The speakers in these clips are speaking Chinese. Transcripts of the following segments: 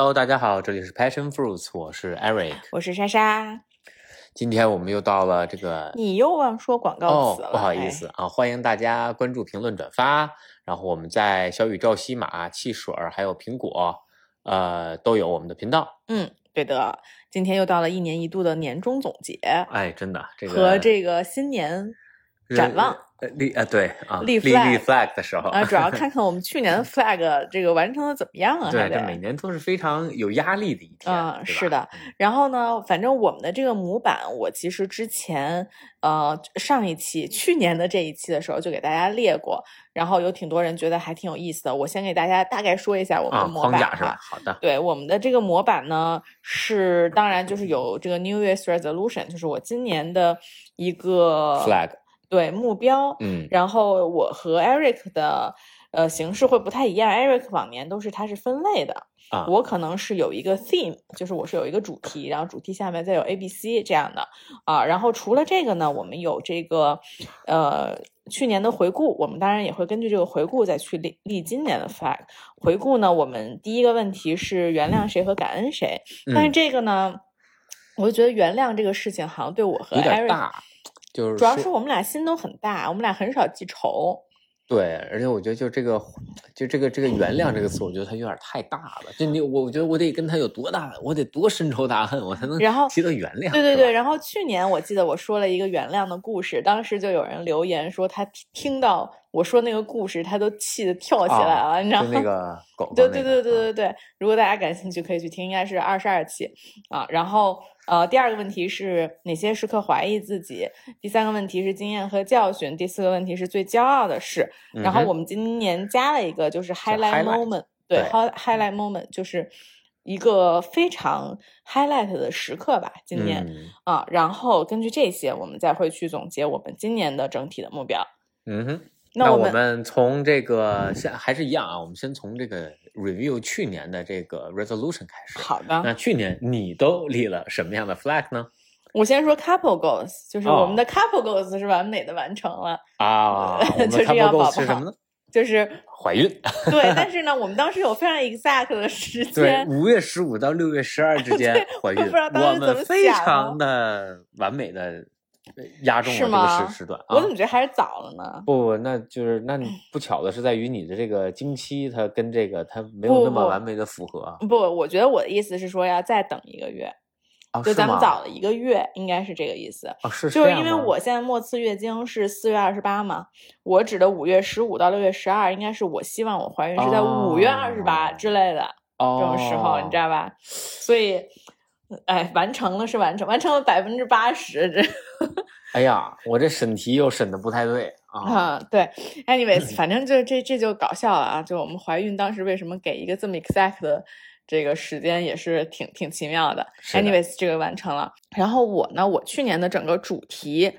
Hello，大家好，这里是 Passion Fruits，我是 Eric，我是莎莎。今天我们又到了这个，你又忘说广告词了，不好意思啊，欢迎大家关注、评论、转发。然后我们在小宇宙、西马、汽水还有苹果，呃，都有我们的频道。嗯，对的。今天又到了一年一度的年终总结，哎，真的，这个和这个新年展望。立啊对啊立立 flag 的时候啊，主要看看我们去年的 flag 这个完成的怎么样啊？对，这每年都是非常有压力的一天嗯。是的，然后呢，反正我们的这个模板，我其实之前呃上一期去年的这一期的时候就给大家列过，然后有挺多人觉得还挺有意思的。我先给大家大概说一下我们的模板是吧？好的，对，我们的这个模板呢是当然就是有这个 New Year's Resolution，就是我今年的一个 flag。对目标，嗯，然后我和 Eric 的呃形式会不太一样。Eric 往年都是它是分类的啊，我可能是有一个 theme，就是我是有一个主题，然后主题下面再有 A、B、C 这样的啊。然后除了这个呢，我们有这个呃去年的回顾，我们当然也会根据这个回顾再去立立今年的 flag。回顾呢，我们第一个问题是原谅谁和感恩谁，但是这个呢，我就觉得原谅这个事情好像对我和 Eric。就是主要是我们俩心都很大，我们俩很少记仇。对，而且我觉得就这个，就这个这个原谅这个词，我觉得它有点太大了。就你，我觉得我得跟他有多大，我得多深仇大恨，我才能然后提到原谅。对对对，然后去年我记得我说了一个原谅的故事，当时就有人留言说他听到我说那个故事，他都气得跳起来了，你知道吗？那个狗。对对对对对对，如果大家感兴趣，可以去听，应该是二十二期啊。然后。呃，第二个问题是哪些时刻怀疑自己？第三个问题是经验和教训。第四个问题是最骄傲的事。然后我们今年加了一个，就是 highlight moment，对，highlight moment 就是一个非常 highlight 的时刻吧。今年啊，然后根据这些，我们再会去总结我们今年的整体的目标。嗯哼，那我们从这个先还是一样啊，我们先从这个。review 去年的这个 resolution 开始。好的。那去年你都立了什么样的 flag 呢？我先说 couple goals，就是我们的 couple goals 是完美的完成了啊。就是要宝宝是什么呢？就是怀孕。对，但是呢，我们当时有非常 exact 的时间，五月十五到六月十二之 间怀孕。我们非常的完美的。压中了这个时时段，我怎么觉得还是早了呢？不不，那就是那不巧的是在于你的这个经期，它跟这个它没有那么完美的符合。不，我觉得我的意思是说要再等一个月，就咱们早了一个月，应该是这个意思。啊，是就是因为我现在末次月经是四月二十八嘛，我指的五月十五到六月十二，应该是我希望我怀孕是在五月二十八之类的这种时候，你知道吧？所以。哎，完成了是完成，完成了百分之八十。这，哎呀，我这审题又审的不太对啊。对，anyways，反正就这这就搞笑了啊！就我们怀孕当时为什么给一个这么 exact 的这个时间，也是挺挺奇妙的。anyways，这个完成了。然后我呢，我去年的整个主题，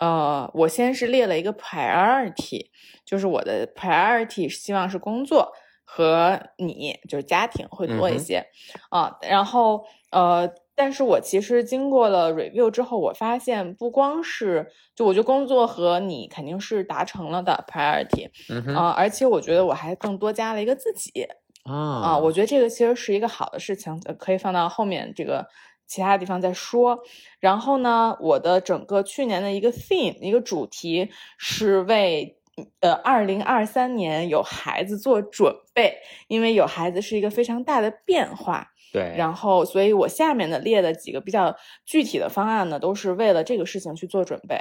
呃，我先是列了一个 priority，就是我的 priority 希望是工作和你，就是家庭会多一些啊。然后。呃，但是我其实经过了 review 之后，我发现不光是就我觉得工作和你肯定是达成了的 priority，嗯啊，而且我觉得我还更多加了一个自己啊啊，我觉得这个其实是一个好的事情，可以放到后面这个其他地方再说。然后呢，我的整个去年的一个 theme 一个主题是为呃二零二三年有孩子做准备，因为有孩子是一个非常大的变化。对，然后，所以我下面的列的几个比较具体的方案呢，都是为了这个事情去做准备。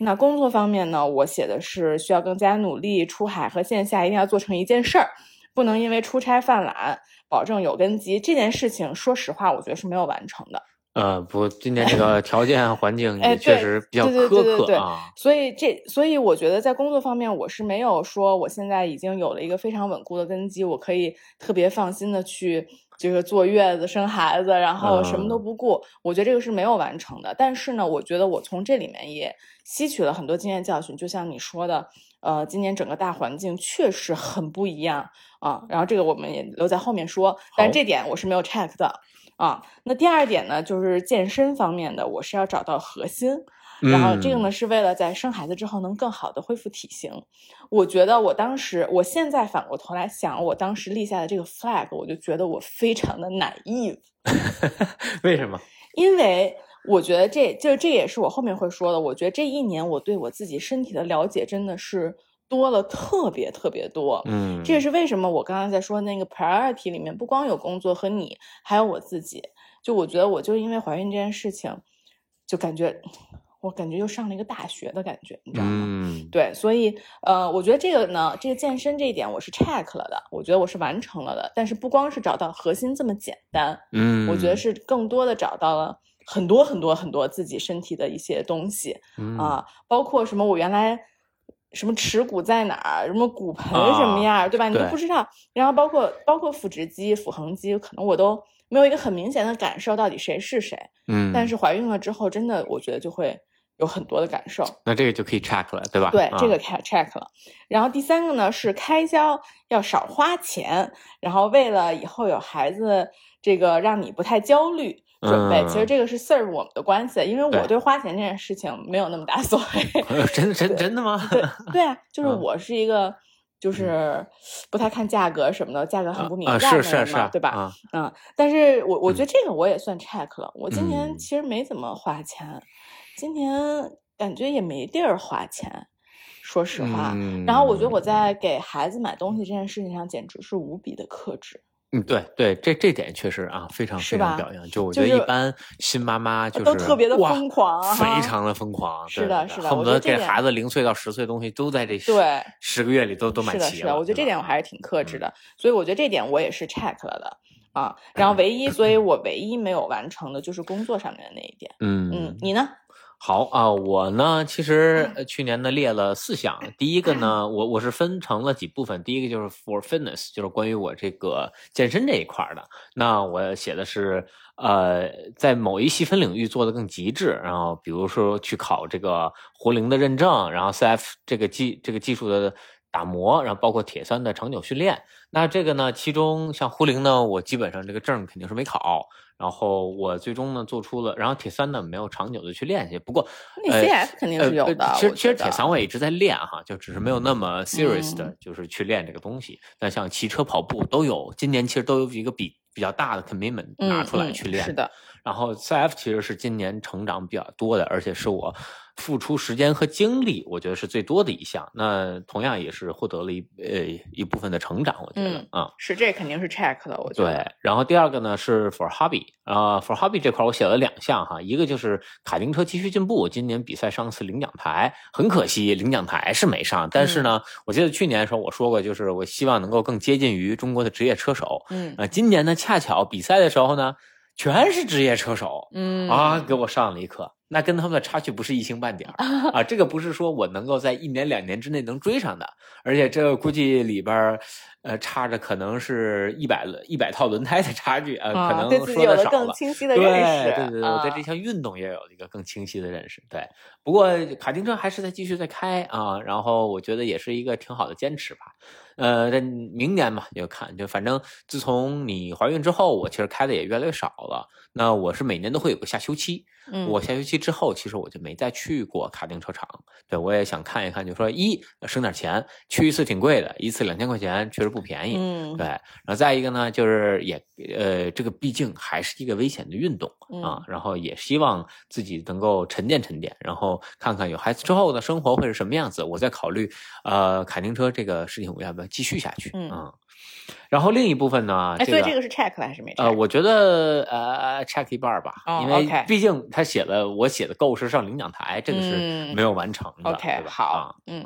那工作方面呢，我写的是需要更加努力，出海和线下一定要做成一件事儿，不能因为出差犯懒，保证有根基。这件事情，说实话，我觉得是没有完成的。呃，不，今年这个 条件环境也确实比较苛刻啊。所以这，所以我觉得在工作方面，我是没有说我现在已经有了一个非常稳固的根基，我可以特别放心的去。就是坐月子、生孩子，然后什么都不顾，我觉得这个是没有完成的。但是呢，我觉得我从这里面也吸取了很多经验教训。就像你说的，呃，今年整个大环境确实很不一样啊。然后这个我们也留在后面说，但这点我是没有 check 的啊。那第二点呢，就是健身方面的，我是要找到核心然后这个呢是为了在生孩子之后能更好的恢复体型。我觉得我当时，我现在反过头来想，我当时立下的这个 flag，我就觉得我非常的 naive。为什么？因为我觉得这就这也是我后面会说的。我觉得这一年我对我自己身体的了解真的是多了特别特别多。嗯，这也是为什么我刚刚在说那个 priority 里面不光有工作和你，还有我自己。就我觉得我就因为怀孕这件事情，就感觉。我感觉又上了一个大学的感觉，你知道吗？嗯，对，所以呃，我觉得这个呢，这个健身这一点我是 check 了的，我觉得我是完成了的。但是不光是找到核心这么简单，嗯，我觉得是更多的找到了很多很多很多自己身体的一些东西啊，包括什么我原来什么耻骨在哪儿，什么骨盆什么样，对吧？你都不知道。然后包括包括腹直肌、腹横肌，可能我都没有一个很明显的感受，到底谁是谁。嗯，但是怀孕了之后，真的我觉得就会。有很多的感受，那这个就可以 check 了，对吧？对，这个 check check 了。然后第三个呢是开销要少花钱，然后为了以后有孩子，这个让你不太焦虑准备。其实这个是 serve 我们的关系，因为我对花钱这件事情没有那么大所谓。真真真的吗？对对啊，就是我是一个就是不太看价格什么的，价格很不敏感的人嘛，对吧？嗯，但是我我觉得这个我也算 check 了。我今年其实没怎么花钱。今年感觉也没地儿花钱，说实话。然后我觉得我在给孩子买东西这件事情上简直是无比的克制。嗯，对对，这这点确实啊，非常非常表扬。就我觉得一般新妈妈就是都特别的疯狂，非常的疯狂。是的，是的，恨不得给孩子零岁到十岁的东西都在这对十个月里都都买齐了。是的，我觉得这点我还是挺克制的，所以我觉得这点我也是 check 了的。啊，然后唯一，所以我唯一没有完成的就是工作上面的那一点。嗯嗯，你呢？好啊，我呢，其实去年呢列了四项。第一个呢，我我是分成了几部分。第一个就是 for fitness，就是关于我这个健身这一块的。那我写的是，呃，在某一细分领域做的更极致。然后比如说去考这个活灵的认证，然后 CF 这个技这个技术的打磨，然后包括铁三的长久训练。那这个呢，其中像壶铃呢，我基本上这个证肯定是没考。然后我最终呢做出了，然后铁三呢没有长久的去练习，不过那 CF 肯定是有的。其实其实铁三我也一直在练哈，就只是没有那么 serious 的，就是去练这个东西。那像骑车、跑步都有，今年其实都有一个比比较大的 commitment 拿出来去练。是的。然后 CF 其实是今年成长比较多的，而且是我付出时间和精力，我觉得是最多的一项。那同样也是获得了一呃一部分的成长，我觉得啊，是这肯定是 check 的，我觉得。对，然后第二个呢是 for hobby 啊，for hobby 这块我写了两项哈，一个就是卡丁车继续进步，今年比赛上次领奖台，很可惜领奖台是没上，但是呢，我记得去年的时候我说过，就是我希望能够更接近于中国的职业车手，嗯啊，今年呢恰巧比赛的时候呢。全是职业车手，嗯啊，给我上了一课，那跟他们的差距不是一星半点儿 啊，这个不是说我能够在一年两年之内能追上的，而且这个估计里边呃，差着可能是一百一百套轮胎的差距啊，可能说的少了。对对对对，我对这项运动也有一个更清晰的认识。对，不过卡丁车还是在继续在开啊，然后我觉得也是一个挺好的坚持吧。呃，这明年吧，就看，就反正自从你怀孕之后，我其实开的也越来越少了。那我是每年都会有个下休期，嗯，我下休期之后，其实我就没再去过卡丁车场。对我也想看一看，就说一省点钱，去一次挺贵的，一次两千块钱确实不便宜，嗯，对。然后再一个呢，就是也呃，这个毕竟还是一个危险的运动啊，然后也希望自己能够沉淀沉淀，然后看看有孩子之后的生活会是什么样子，我再考虑呃卡丁车这个事情我要不要继续下去嗯。然后另一部分呢？哎，所以这个是 check 还是没 check？呃，我觉得呃 check 一半吧，因为毕竟他写了我写的构是上领奖台，这个是没有完成的，OK，好，嗯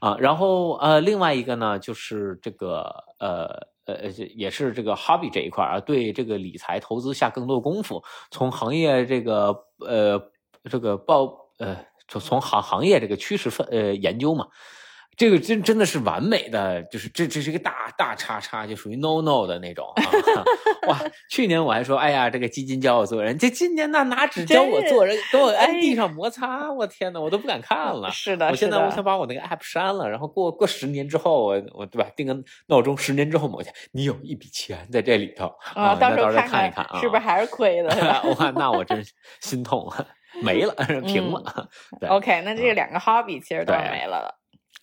啊，然后呃另外一个呢就是这个呃呃也是这个 hobby 这一块啊，对这个理财投资下更多功夫，从行业这个呃这个报呃从从行行业这个趋势分呃研究嘛。这个真真的是完美的，就是这这是一个大大叉叉，就属于 no no 的那种啊！哇，去年我还说，哎呀，这个基金教我做人，这今年那拿纸教我做人，给我按地上摩擦，我天呐，我都不敢看了。是的，我现在我想把我那个 app 删了，然后过过十年之后，我我对吧，定个闹钟，十年之后某天，你有一笔钱在这里头啊，到时候看一看啊，是不是还是亏的？我看 那我真心痛了。没了，平了。对，OK，那这两个 hobby 其实都没了的。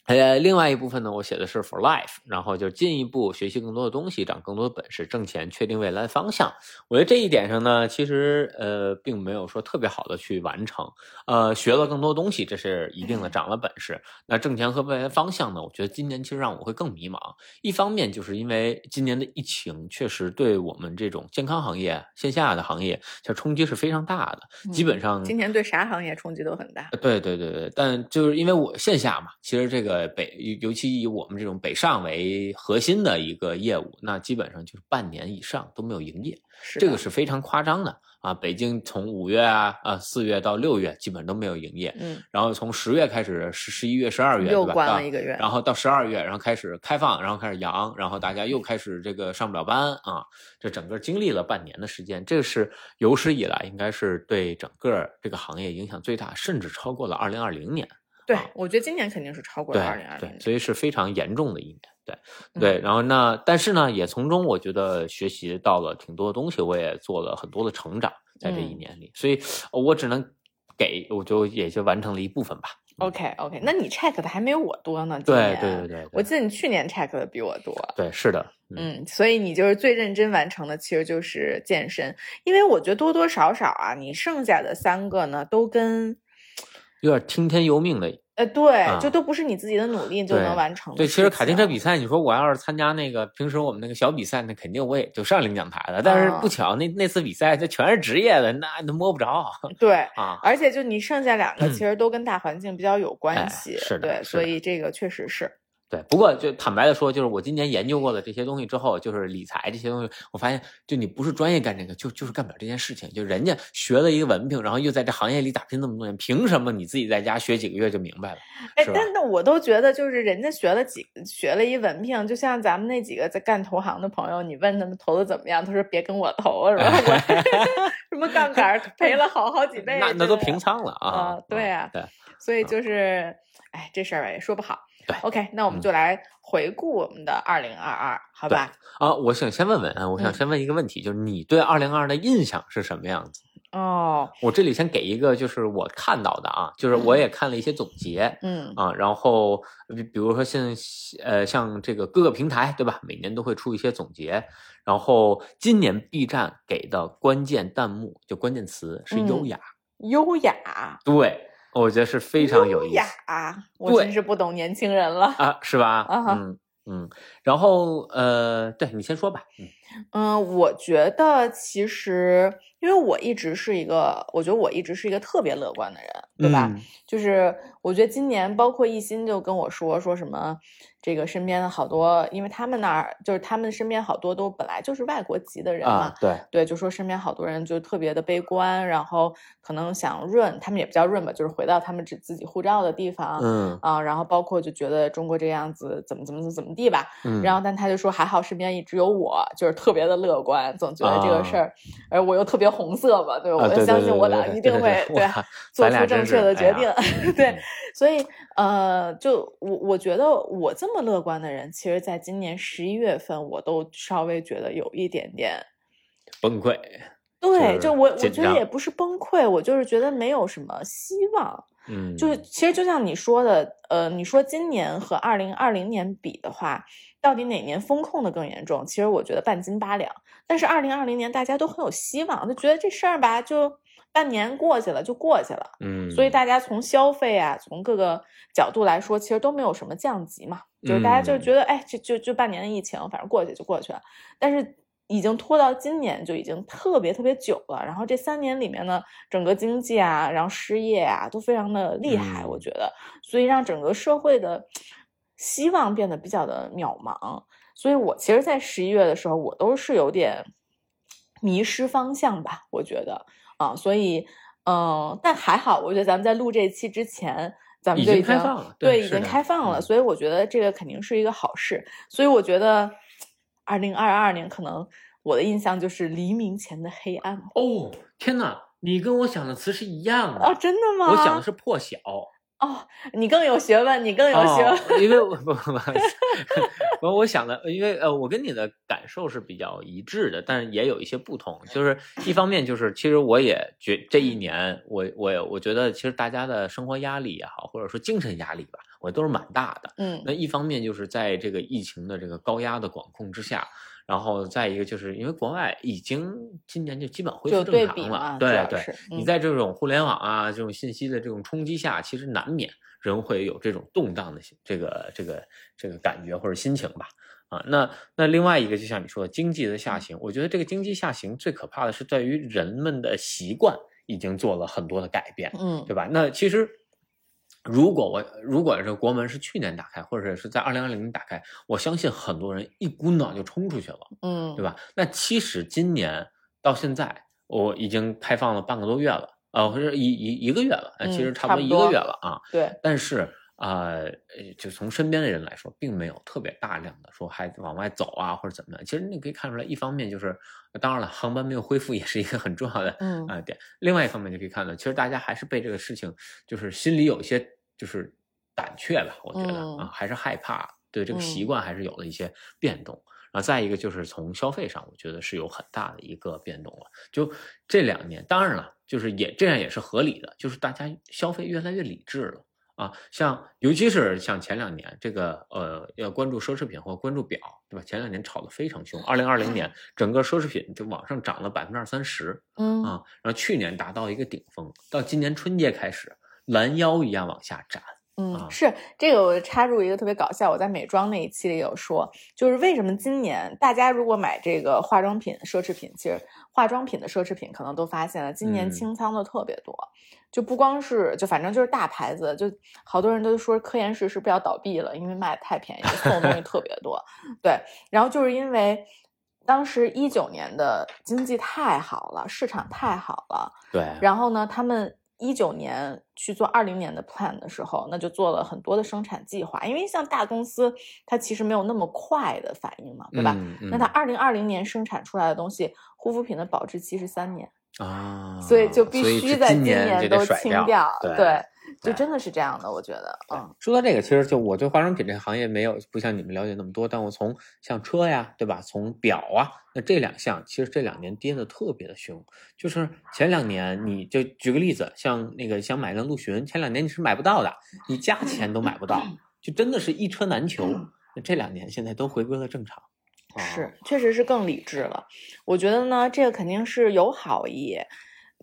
呃，另外一部分呢，我写的是 for life，然后就进一步学习更多的东西，长更多的本事，挣钱，确定未来的方向。我觉得这一点上呢，其实呃，并没有说特别好的去完成。呃，学了更多东西，这是一定的，长了本事。那挣钱和未来方向呢，我觉得今年其实让我会更迷茫。一方面就是因为今年的疫情确实对我们这种健康行业、线下的行业，其实冲击是非常大的，基本上今年对啥行业冲击都很大。对对对对，但就是因为我线下嘛，其实这个北，尤其以我们这种北上为核心的一个业务，那基本上就是半年以上都没有营业，是这个是非常夸张的啊。北京从五月啊啊四月到六月基本都没有营业，嗯，然后从十月开始，十十一月、十二月又关了一个月。然后到十二月，然后开始开放，然后开始阳，然后大家又开始这个上不了班啊，这整个经历了半年的时间，这是有史以来应该是对整个这个行业影响最大，甚至超过了二零二零年。对啊，我觉得今年肯定是超过了二零二零年，所以是非常严重的一年。对嗯对，然后那但是呢，也从中我觉得学习到了挺多的东西，我也做了很多的成长，在这一嗯年里，所以呃我只能给，我就也就完成了一部分吧。OK OK，那你 check 的还没有我多呢。今对年对对对，对我记得你去年 check 的比我多。对是的，嗯嗯，所以你就是最认真完成的，其实就是健身，因为我觉得多多少少啊，你剩下的三个呢，都跟有点听天由命的呃，对，啊就都不是你自己的努力就能完成的对，其实卡丁车比比赛，你说我要是参加那个平时我们那个小比赛，那肯定我也就上领奖台了。但是啊不巧，那那次比赛这全是职业的，那那摸不着对。啊。而且就你剩下两个，其实都跟大环境比较有关哎系，是的对，所以这个确实是，对，不过就坦白的说，就是我今年研究过了这些东西之后，就是理财这些东西，我发现就你不是专业干这个，就就是干不了这件事情。就人家学了一个文凭，然后又在这行业里打拼那么多年，凭什么你自己在家学几个月就明白了？哎但那我都觉得，就是人家学了几学了一文凭，就像咱们那几个在干投行的朋友，你问他们投的怎么样，他说别跟我投，是吧？我 什么杠杆儿赔了好好几倍，那那都平仓了啊！啊对啊对，所以就是，哎，这事儿吧也说不好。对，OK，那我们嗯。就来回顾我们的二零二二，好吧？啊，我想先问问啊，我想嗯。先问一个问题，就是你对二零二的印象是什么样子？哦，我这里先给一个，就是我看到的啊，就是我也看了一些总结，嗯。啊，然后比比如说像呃像这个各个平台对吧，每年都会出一些总结，然后今年 B 站给的关键弹幕就关键词是优嗯雅，优雅，对我觉得是非常有意思优雅，我真是不懂年轻人了。啊，是吧？嗯嗯，然后呃，对你先说吧，嗯嗯，我觉得其实，因为我一直是一个，我觉得我一直是一个特别乐观的人，对吧？嗯就是我觉得今年，包括一心就跟我说说什么，这个身边的好多，因为他们那儿就是他们身边好多都本来就是外国籍的人嘛，啊，对，对，就说身边好多人就特别的悲观，然后可能想润，他们也不叫润吧，就是回到他们自自己护照的地方。嗯啊，然后包括就觉得中国这样子怎么怎么怎么怎么地吧，嗯，然后但他就说还好身边一直有我，就是特别的乐观，总觉得这个事啊儿，而我又特别红色嘛，对吧？啊对我就相信我党一定会对做出正确是哎呀的决定，对嗯，所以呃，就我我觉得我这么乐观的人，其实在今年十一月份，我都稍微觉得有一点点。崩溃，对，是就我我觉得也不是崩溃，我就是觉得没有什么希望。嗯，就是其实就像你说的，呃，你说今年和二零二零年比的话，到底哪年风控的更严重？其实我觉得半斤八两。但是二零二零年大家都很有希望，就觉得这事儿吧，就半年过去了就过去了。嗯，所以大家从消费啊，从各个角度来说，其实都没有什么降级嘛，就是大家就嗯觉得，哎，就就就半年的疫情，反正过去就过去了。但是已经拖到今年，就已经特别特别久了。然后这三年里面呢，整个经济啊，然后失业啊，都非常的厉害，我嗯觉得，所以让整个社会的希望变得比较的渺茫。所以我其实，在十一月的时候，我都是有点迷失方向吧，我觉得啊，所以嗯，但还好，我觉得咱们在录这一期之前，咱们就已经开放了对，已经开放了，嗯所以我觉得这个肯定是一个好事。所以我觉得，二零二二年可能我的印象就是黎明前的黑暗哦，天哪，你跟我想的词是一样的哦，真的吗？我想的是破晓，哦，你更有学问，你更有学问。哦、因为我不 不我，我想的，因为呃，我跟你的感受是比较一致的，但是也有一些不同。就是一方面，就是其实我也觉这一年，我我我觉得，其实大家的生活压力也好，或者说精神压力吧，我都是蛮大的。嗯，那一方面就是在这个疫情的这个高压的管控之下。然后再一个，就是因为国外已经今年就基本恢复正常了，对对。你在这种互联网啊、这种信息的这种冲击下，其实难免人会有这种动荡的这个这个这个感觉或者心情吧。啊，那那另外一个，就像你说的经济的下行，我觉得这个经济下行最可怕的是在于人们的习惯已经做了很多的改变，嗯，对吧？那其实。如果我如果这国门是去年打开，或者是在二零二零年打开，我相信很多人一股脑就冲出去了，嗯，对吧？那其实今年到现在，我已经开放了半个多月了，呃，或者一一一个月了，其实差不多一个月了啊。对，但是啊，就从身边的人来说，并没有特别大量的说还往外走啊，或者怎么样。其实你可以看出来，一方面就是当然了，航班没有恢复也是一个很重要的嗯啊点。另外一方面就可以看到，其实大家还是被这个事情就是心里有一些。就是胆怯吧，我觉得啊，还是害怕，对这个习惯还是有了一些变动。然后再一个就是从消费上，我觉得是有很大的一个变动了。就这两年，当然了，就是也这样也是合理的，就是大家消费越来越理智了啊。像尤其是像前两年，这个呃要关注奢侈品或关注表，对吧？前两年炒得非常凶，二零二零年整个奢侈品就往上涨了百分之二三十，嗯啊，然后去年达到一个顶峰，到今年春节开始。拦腰一样往下斩，嗯，是这个。我插入一个特别搞笑，我在美妆那一期里有说，就是为什么今年大家如果买这个化妆品、奢侈品，其实化妆品的奢侈品可能都发现了，今年清仓的特别多，就不光是就反正就是大牌子，就好多人都说科颜氏是不是要倒闭了，因为卖的太便宜，送的东西特别多。对，然后就是因为当时一九年的经济太好了，市场太好了，对，然后呢，他们。一九年去做二零年的 plan 的时候，那就做了很多的生产计划，因为像大公司，它其实没有那么快的反应嘛，对吧？那它二零二零年生产出来的东西，护肤品的保质期是三年啊，所以就必须在今年都清掉，对。就真的是这样的，我觉得，嗯，说到这个，其实就我对化妆品这个行业没有不像你们了解那么多，但我从像车呀，对吧？从表啊，那这两项其实这两年跌的特别的凶。就是前两年，你就举个例子，像那个想买辆陆巡，前两年你是买不到的，你加钱都买不到，就真的是一车难求。那这两年现在都回归了正常，是，确实是更理智了。我觉得呢，这个肯定是有好意。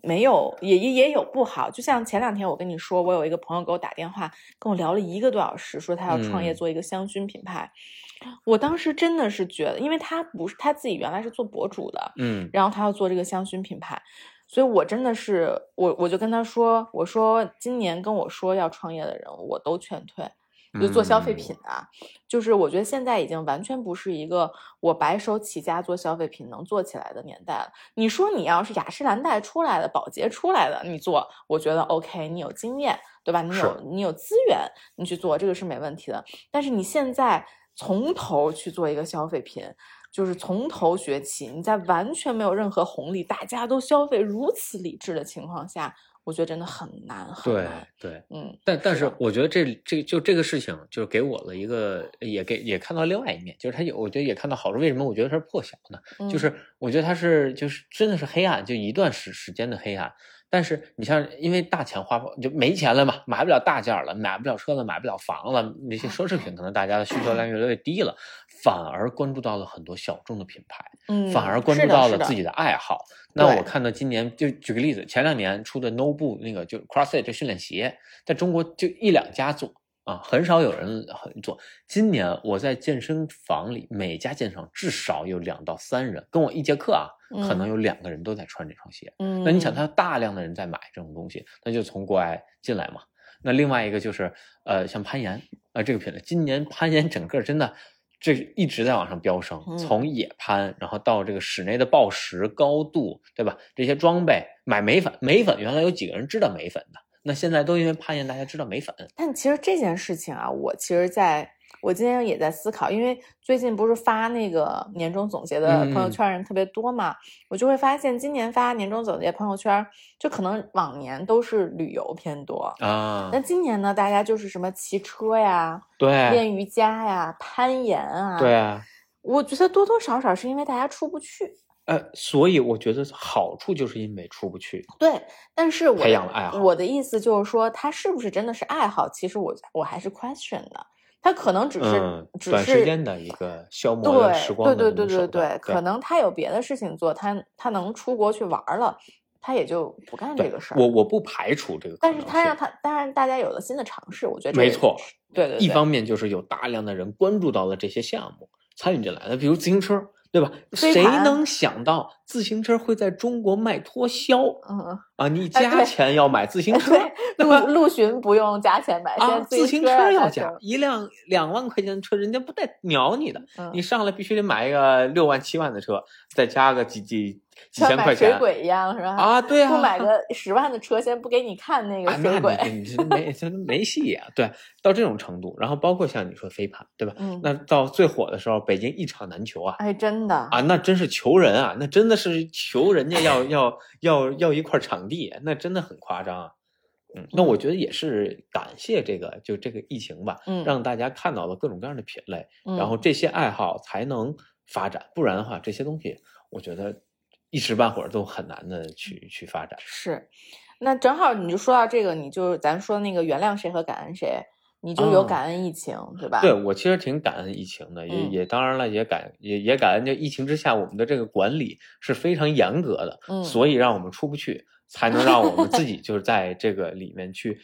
没有，也也也有不好。就像前两天我跟你说，我有一个朋友给我打电话，跟我聊了一个多小时，说他要创业做一个香薰品牌。我当时真的是觉得，因为他不是他自己原来是做博主的，嗯，然后他要做这个香薰品牌，所以我真的是我我就跟他说，我说今年跟我说要创业的人，我都劝退。就做消费品啊，就是我觉得现在已经完全不是一个我白手起家做消费品能做起来的年代了。你说你要是雅诗兰黛出来的、宝洁出来的，你做，我觉得 OK，你有经验，对吧？你有你有资源，你去做这个是没问题的。但是你现在从头去做一个消费品，就是从头学起，你在完全没有任何红利，大家都消费如此理智的情况下。我觉得真的很难，很难。对对，嗯，但但是我觉得这这就这个事情，就是给我了一个，也给也看到另外一面，就是他有，我觉得也看到好处。为什么我觉得它是破晓呢？就是我觉得它是就是真的是黑暗，就一段时时间的黑暗。但是你像因为大钱花不就没钱了嘛，买不了大件了，买不了车了，买不了房了，那些奢侈品可能大家的需求量越来越低了，反而关注到了很多小众的品牌，嗯，反而关注到了自己的爱好。那我看到今年就举个例子，前两年出的 Nobu 那个就 CrossFit 这训练鞋，在中国就一两家做。啊，很少有人很做。今年我在健身房里，每家健身房至少有两到三人跟我一节课啊，可能有两个人都在穿这双鞋。嗯，那你想，他大量的人在买这种东西，那就从国外进来嘛。那另外一个就是，呃，像攀岩啊，这个品类，今年攀岩整个真的这一直在往上飙升，从野攀，然后到这个室内的抱石、高度，对吧？这些装备，买眉粉，眉粉原来有几个人知道眉粉的？那现在都因为攀岩，大家知道没粉。但其实这件事情啊，我其实，在我今天也在思考，因为最近不是发那个年终总结的朋友圈人特别多嘛，我就会发现今年发年终总结朋友圈，就可能往年都是旅游偏多啊，那今年呢，大家就是什么骑车呀，对，练瑜伽呀，攀岩啊，对啊，我觉得多多少少是因为大家出不去。呃，所以我觉得好处就是因为出不去。对，但是我培养了爱好。我的意思就是说，他是不是真的是爱好？其实我我还是 question 的。他可能只是只是短时间的一个消磨对时光对对对对对，可能他有别的事情做，他他能出国去玩了，他也就不干这个事儿。我我不排除这个，但是他让他当然大家有了新的尝试，我觉得没错。对对，一方面就是有大量的人关注到了这些项目，参与进来的，比如自行车。对吧？谁能想到自行车会在中国卖脱销？嗯啊，你加钱要买自行车，陆陆巡不用加钱买，啊，自行车要加，一辆两万块钱的车，人家不带鸟你的，你上来必须得买一个六万七万的车，再加个几几。几千块钱，水鬼一样是吧？啊，对啊，不买个十万的车，先不给你看那个水鬼，你这没这没戏啊！对，到这种程度，然后包括像你说飞盘，对吧？嗯，那到最火的时候，北京一场难求啊！哎，真的啊，那真是求人啊，那真的是求人家要要要要一块场地，那真的很夸张啊！嗯，那我觉得也是感谢这个，就这个疫情吧，嗯，让大家看到了各种各样的品类，然后这些爱好才能发展，不然的话，这些东西我觉得。一时半会儿都很难的去去发展。是，那正好你就说到这个，你就咱说那个原谅谁和感恩谁，你就有感恩疫情，对吧？对我其实挺感恩疫情的，也也当然了，也感也也感恩这疫情之下我们的这个管理是非常严格的，嗯，所以让我们出不去，才能让我们自己 就是在这个里面去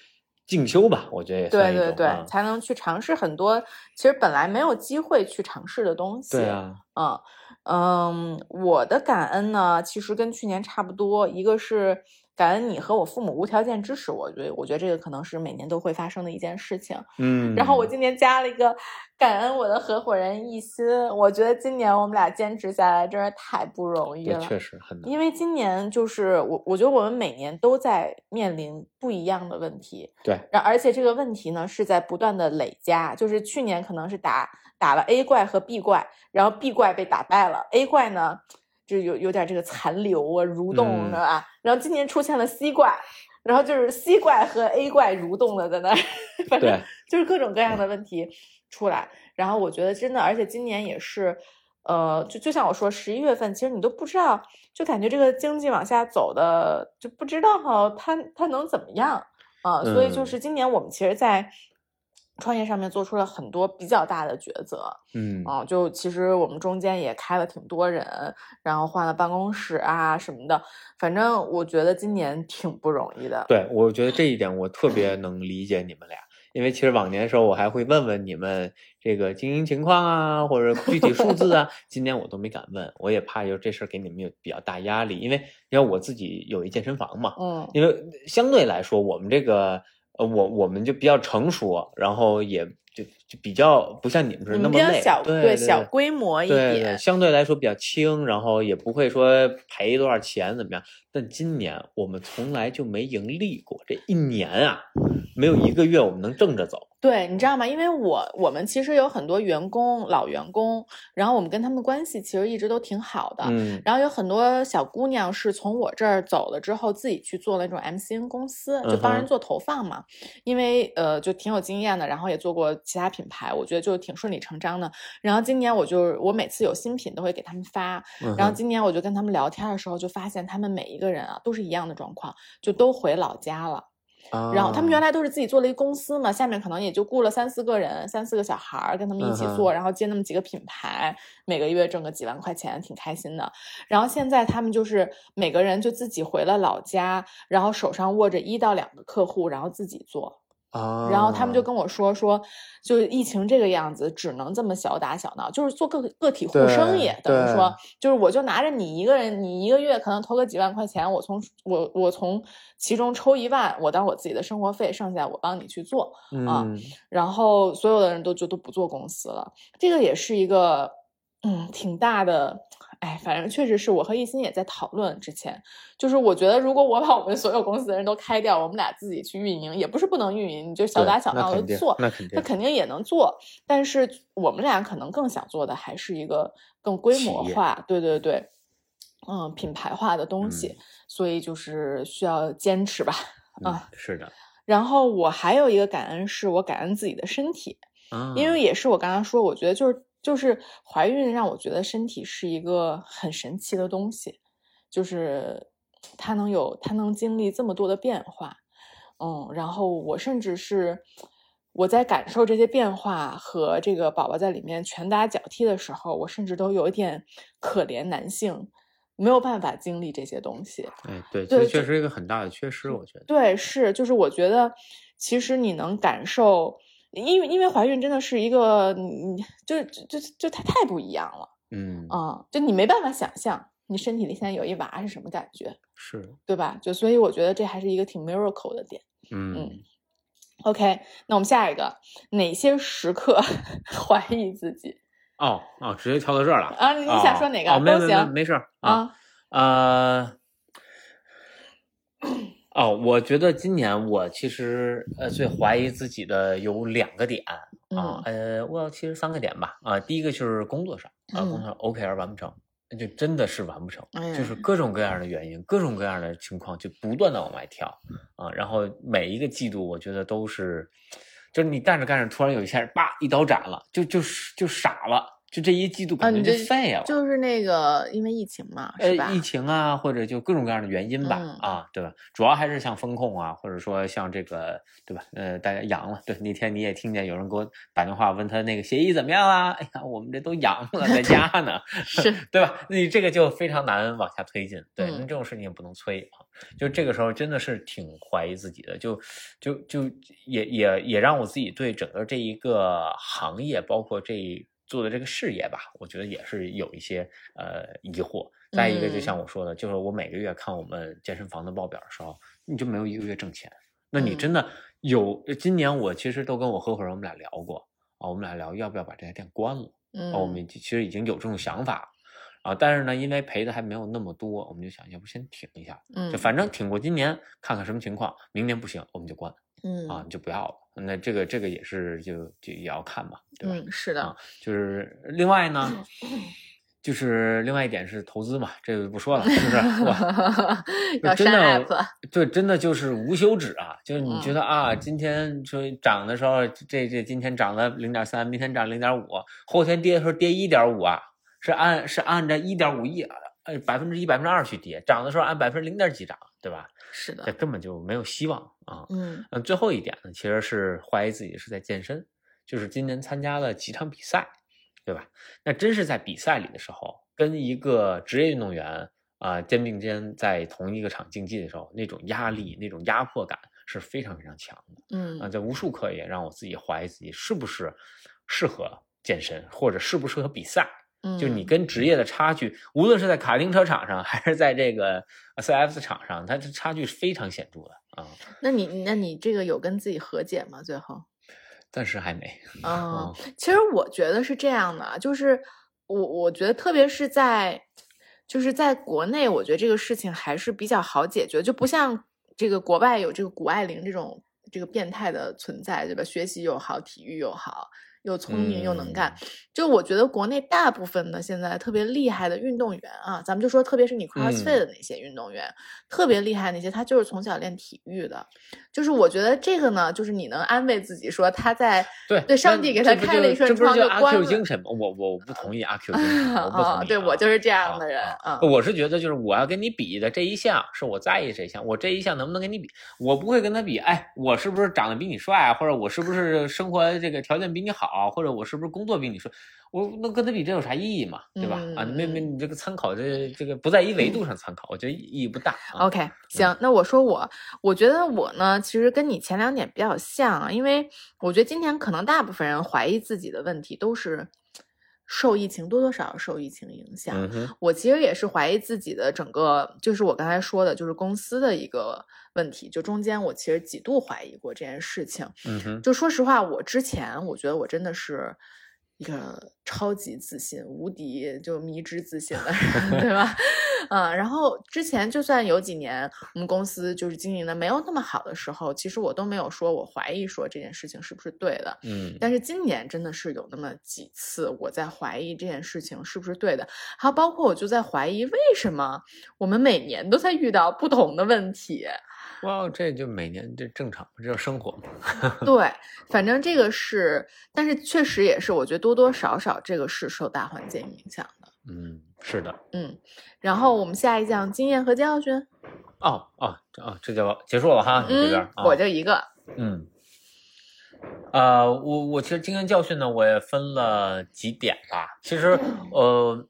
进修吧。我觉得也对对对，才能去尝试很多其实本来没有机会去尝试的东西。对啊，嗯。嗯，我的感恩呢，其实跟去年差不多。一个是感恩你和我父母无条件支持我，觉得我觉得这个可能是每年都会发生的一件事情。嗯，然后我今年加了一个感恩我的合伙人一心，我觉得今年我们俩坚持下来真是太不容易了，确实很难。因为今年就是我，我觉得我们每年都在面临不一样的问题。对，然而且这个问题呢是在不断的累加，就是去年可能是打。打了 A 怪和 B 怪，然后 B 怪被打败了，A 怪呢就有有点这个残留啊蠕动，是吧？然后今年出现了 C 怪，然后就是 C 怪和 A 怪蠕动了在那，反正就是各种各样的问题出来。然后我觉得真的，而且今年也是，呃，就就像我说，十一月份其实你都不知道，就感觉这个经济往下走的，就不知道哈，它它能怎么样啊？所以就是今年我们其实，在。创业上面做出了很多比较大的抉择，嗯啊，就其实我们中间也开了挺多人，然后换了办公室啊什么的，反正我觉得今年挺不容易的。对，我觉得这一点我特别能理解你们俩，因为其实往年的时候我还会问问你们这个经营情况啊，或者具体数字啊，今年我都没敢问，我也怕就这事儿给你们有比较大压力，因为因为我自己有一健身房嘛，嗯，因为相对来说我们这个。呃，我我们就比较成熟，然后也就就比较不像你们是那么累，对小规模一点，相对来说比较轻，然后也不会说赔多少钱怎么样。但今年我们从来就没盈利过，这一年啊，没有一个月我们能正着走。对，你知道吗？因为我我们其实有很多员工，老员工，然后我们跟他们关系其实一直都挺好的。嗯，然后有很多小姑娘是从我这儿走了之后，自己去做了那种 MCN 公司，就帮人做投放嘛。因为呃，就挺有经验的，然后也做过其他品牌，我觉得就挺顺理成章的。然后今年我就我每次有新品都会给他们发，然后今年我就跟他们聊天的时候，就发现他们每一个人啊都是一样的状况，就都回老家了。然后他们原来都是自己做了一公司嘛，下面可能也就雇了三四个人，三四个小孩儿跟他们一起做，然后接那么几个品牌，每个月挣个几万块钱，挺开心的。然后现在他们就是每个人就自己回了老家，然后手上握着一到两个客户，然后自己做。啊，然后他们就跟我说说，就疫情这个样子，只能这么小打小闹，就是做个个体户生意，等于说，就是我就拿着你一个人，你一个月可能投个几万块钱，我从我我从其中抽一万，我当我自己的生活费，剩下我帮你去做啊。然后所有的人都就都不做公司了，这个也是一个嗯挺大的。哎，反正确实是我和艺兴也在讨论之前，就是我觉得如果我把我们所有公司的人都开掉，我们俩自己去运营，也不是不能运营，你就小打小闹的做，那肯定，那肯定也能做。但是我们俩可能更想做的还是一个更规模化，对对对，嗯，品牌化的东西，所以就是需要坚持吧。啊，是的。然后我还有一个感恩，是我感恩自己的身体，因为也是我刚刚说，我觉得就是就是怀孕让我觉得身体是一个很神奇的东西，就是它能有它能经历这么多的变化，嗯，然后我甚至是我在感受这些变化和这个宝宝在里面拳打脚踢的时候，我甚至都有一点可怜男性。没有办法经历这些东西，哎，对，这确实一个很大的缺失，我觉得。对，是，就是我觉得，其实你能感受，因为因为怀孕真的是一个，你就就就它太不一样了，嗯啊，就你没办法想象你身体里现在有一娃是什么感觉，是对吧？就所以我觉得这还是一个挺 miracle 的点，嗯嗯。OK，那我们下一个，哪些时刻 怀疑自己？哦哦，直接跳到这儿了啊！你想说哪个都行，没事啊。呃，哦，我觉得今年我其实呃最怀疑自己的有两个点啊，呃，我其实三个点吧啊。第一个就是工作上啊，工作上 OKR 完不成，那就真的是完不成，就是各种各样的原因，各种各样的情况就不断的往外跳啊。然后每一个季度，我觉得都是，就是你干着干着，突然有一天，叭一刀斩了，就就就傻了。就这一季度感觉就废了，就是那个因为疫情嘛，是吧？疫情啊，或者就各种各样的原因吧，啊，对吧？主要还是像风控啊，或者说像这个，对吧？呃，大家阳了，对，那天你也听见有人给我打电话问他那个协议怎么样啊？哎呀，我们这都阳了，在家呢，是对吧？那你这个就非常难往下推进，对，那这种事情也不能催啊。就这个时候真的是挺怀疑自己的，就就就也也也让我自己对整个这一个行业，包括这。做的这个事业吧，我觉得也是有一些呃疑惑。再一个，就像我说的，就是我每个月看我们健身房的报表的时候，你就没有一个月挣钱。那你真的有？今年我其实都跟我合伙人我们俩聊过啊，我们俩聊要不要把这家店关了。嗯，我们其实已经有这种想法啊，但是呢，因为赔的还没有那么多，我们就想要不先挺一下。嗯，就反正挺过今年，看看什么情况，明年不行我们就关。嗯啊，你就不要了。那这个这个也是就就也要看嘛，对吧？嗯，是的。就是另外呢，就是另外一点是投资嘛，这个不说了，是不是？哇，真的，对，真的就是无休止啊！就是你觉得啊，今天说涨的时候，这这今天涨了零点三，明天涨零点五，后天跌的时候跌一点五啊，是按是按照一点五亿呃百分之一百分之二去跌，涨的时候按百分之零点几涨，对吧？是的，这根本就没有希望啊。嗯，那最后一点呢，其实是怀疑自己是在健身，就是今年参加了几场比赛，对吧？那真是在比赛里的时候，跟一个职业运动员啊肩并肩在同一个场竞技的时候，那种压力、那种压迫感是非常非常强的。嗯啊，在无数刻也让我自己怀疑自己是不是适合健身，或者适不适合比赛。就你跟职业的差距，无论是在卡丁车场上，还是在这个 CF 场上，它的差距是非常显著的啊。那你那你这个有跟自己和解吗？最后，暂时还没。嗯，其实我觉得是这样的，就是我我觉得特别是在就是在国内，我觉得这个事情还是比较好解决，就不像这个国外有这个谷爱凌这种这个变态的存在，对吧？学习又好，体育又好。又聪明又能干，就我觉得国内大部分的现在特别厉害的运动员啊，咱们就说特别是你 CrossFit 的那些运动员，特别厉害那些，他就是从小练体育的。就是我觉得这个呢，就是你能安慰自己说他在对对上帝给他开了一扇窗就关了。精神吗？我我不同意阿 Q 精神，我不同意。对我就是这样的人啊。我是觉得就是我要跟你比的这一项是我在意这一项，我这一项能不能跟你比？我不会跟他比。哎，我是不是长得比你帅啊？或者我是不是生活这个条件比你好？或者我是不是工作比你顺，我那跟他比这有啥意义嘛？对吧？啊，没没，你这个参考这这个不在一维度上参考，我觉得意义不大。OK，行，那我说我，我觉得我呢，其实跟你前两点比较像，啊，因为我觉得今年可能大部分人怀疑自己的问题都是受疫情多多少少受疫情影响。我其实也是怀疑自己的整个，就是我刚才说的，就是公司的一个。问题就中间，我其实几度怀疑过这件事情。就说实话，我之前我觉得我真的是一个超级自信、无敌就迷之自信的人，对吧？嗯，然后之前就算有几年我们公司就是经营的没有那么好的时候，其实我都没有说我怀疑说这件事情是不是对的。嗯，但是今年真的是有那么几次我在怀疑这件事情是不是对的，还有包括我就在怀疑为什么我们每年都在遇到不同的问题。哇，这就每年这正常，这叫生活嘛。对，反正这个是，但是确实也是，我觉得多多少少这个是受大环境影响的。嗯，是的。嗯，然后我们下一讲经验和教训。哦哦哦，这就结束了哈，你这边、嗯，我就一个。嗯，呃，我我其实经验教训呢，我也分了几点吧。其实呃，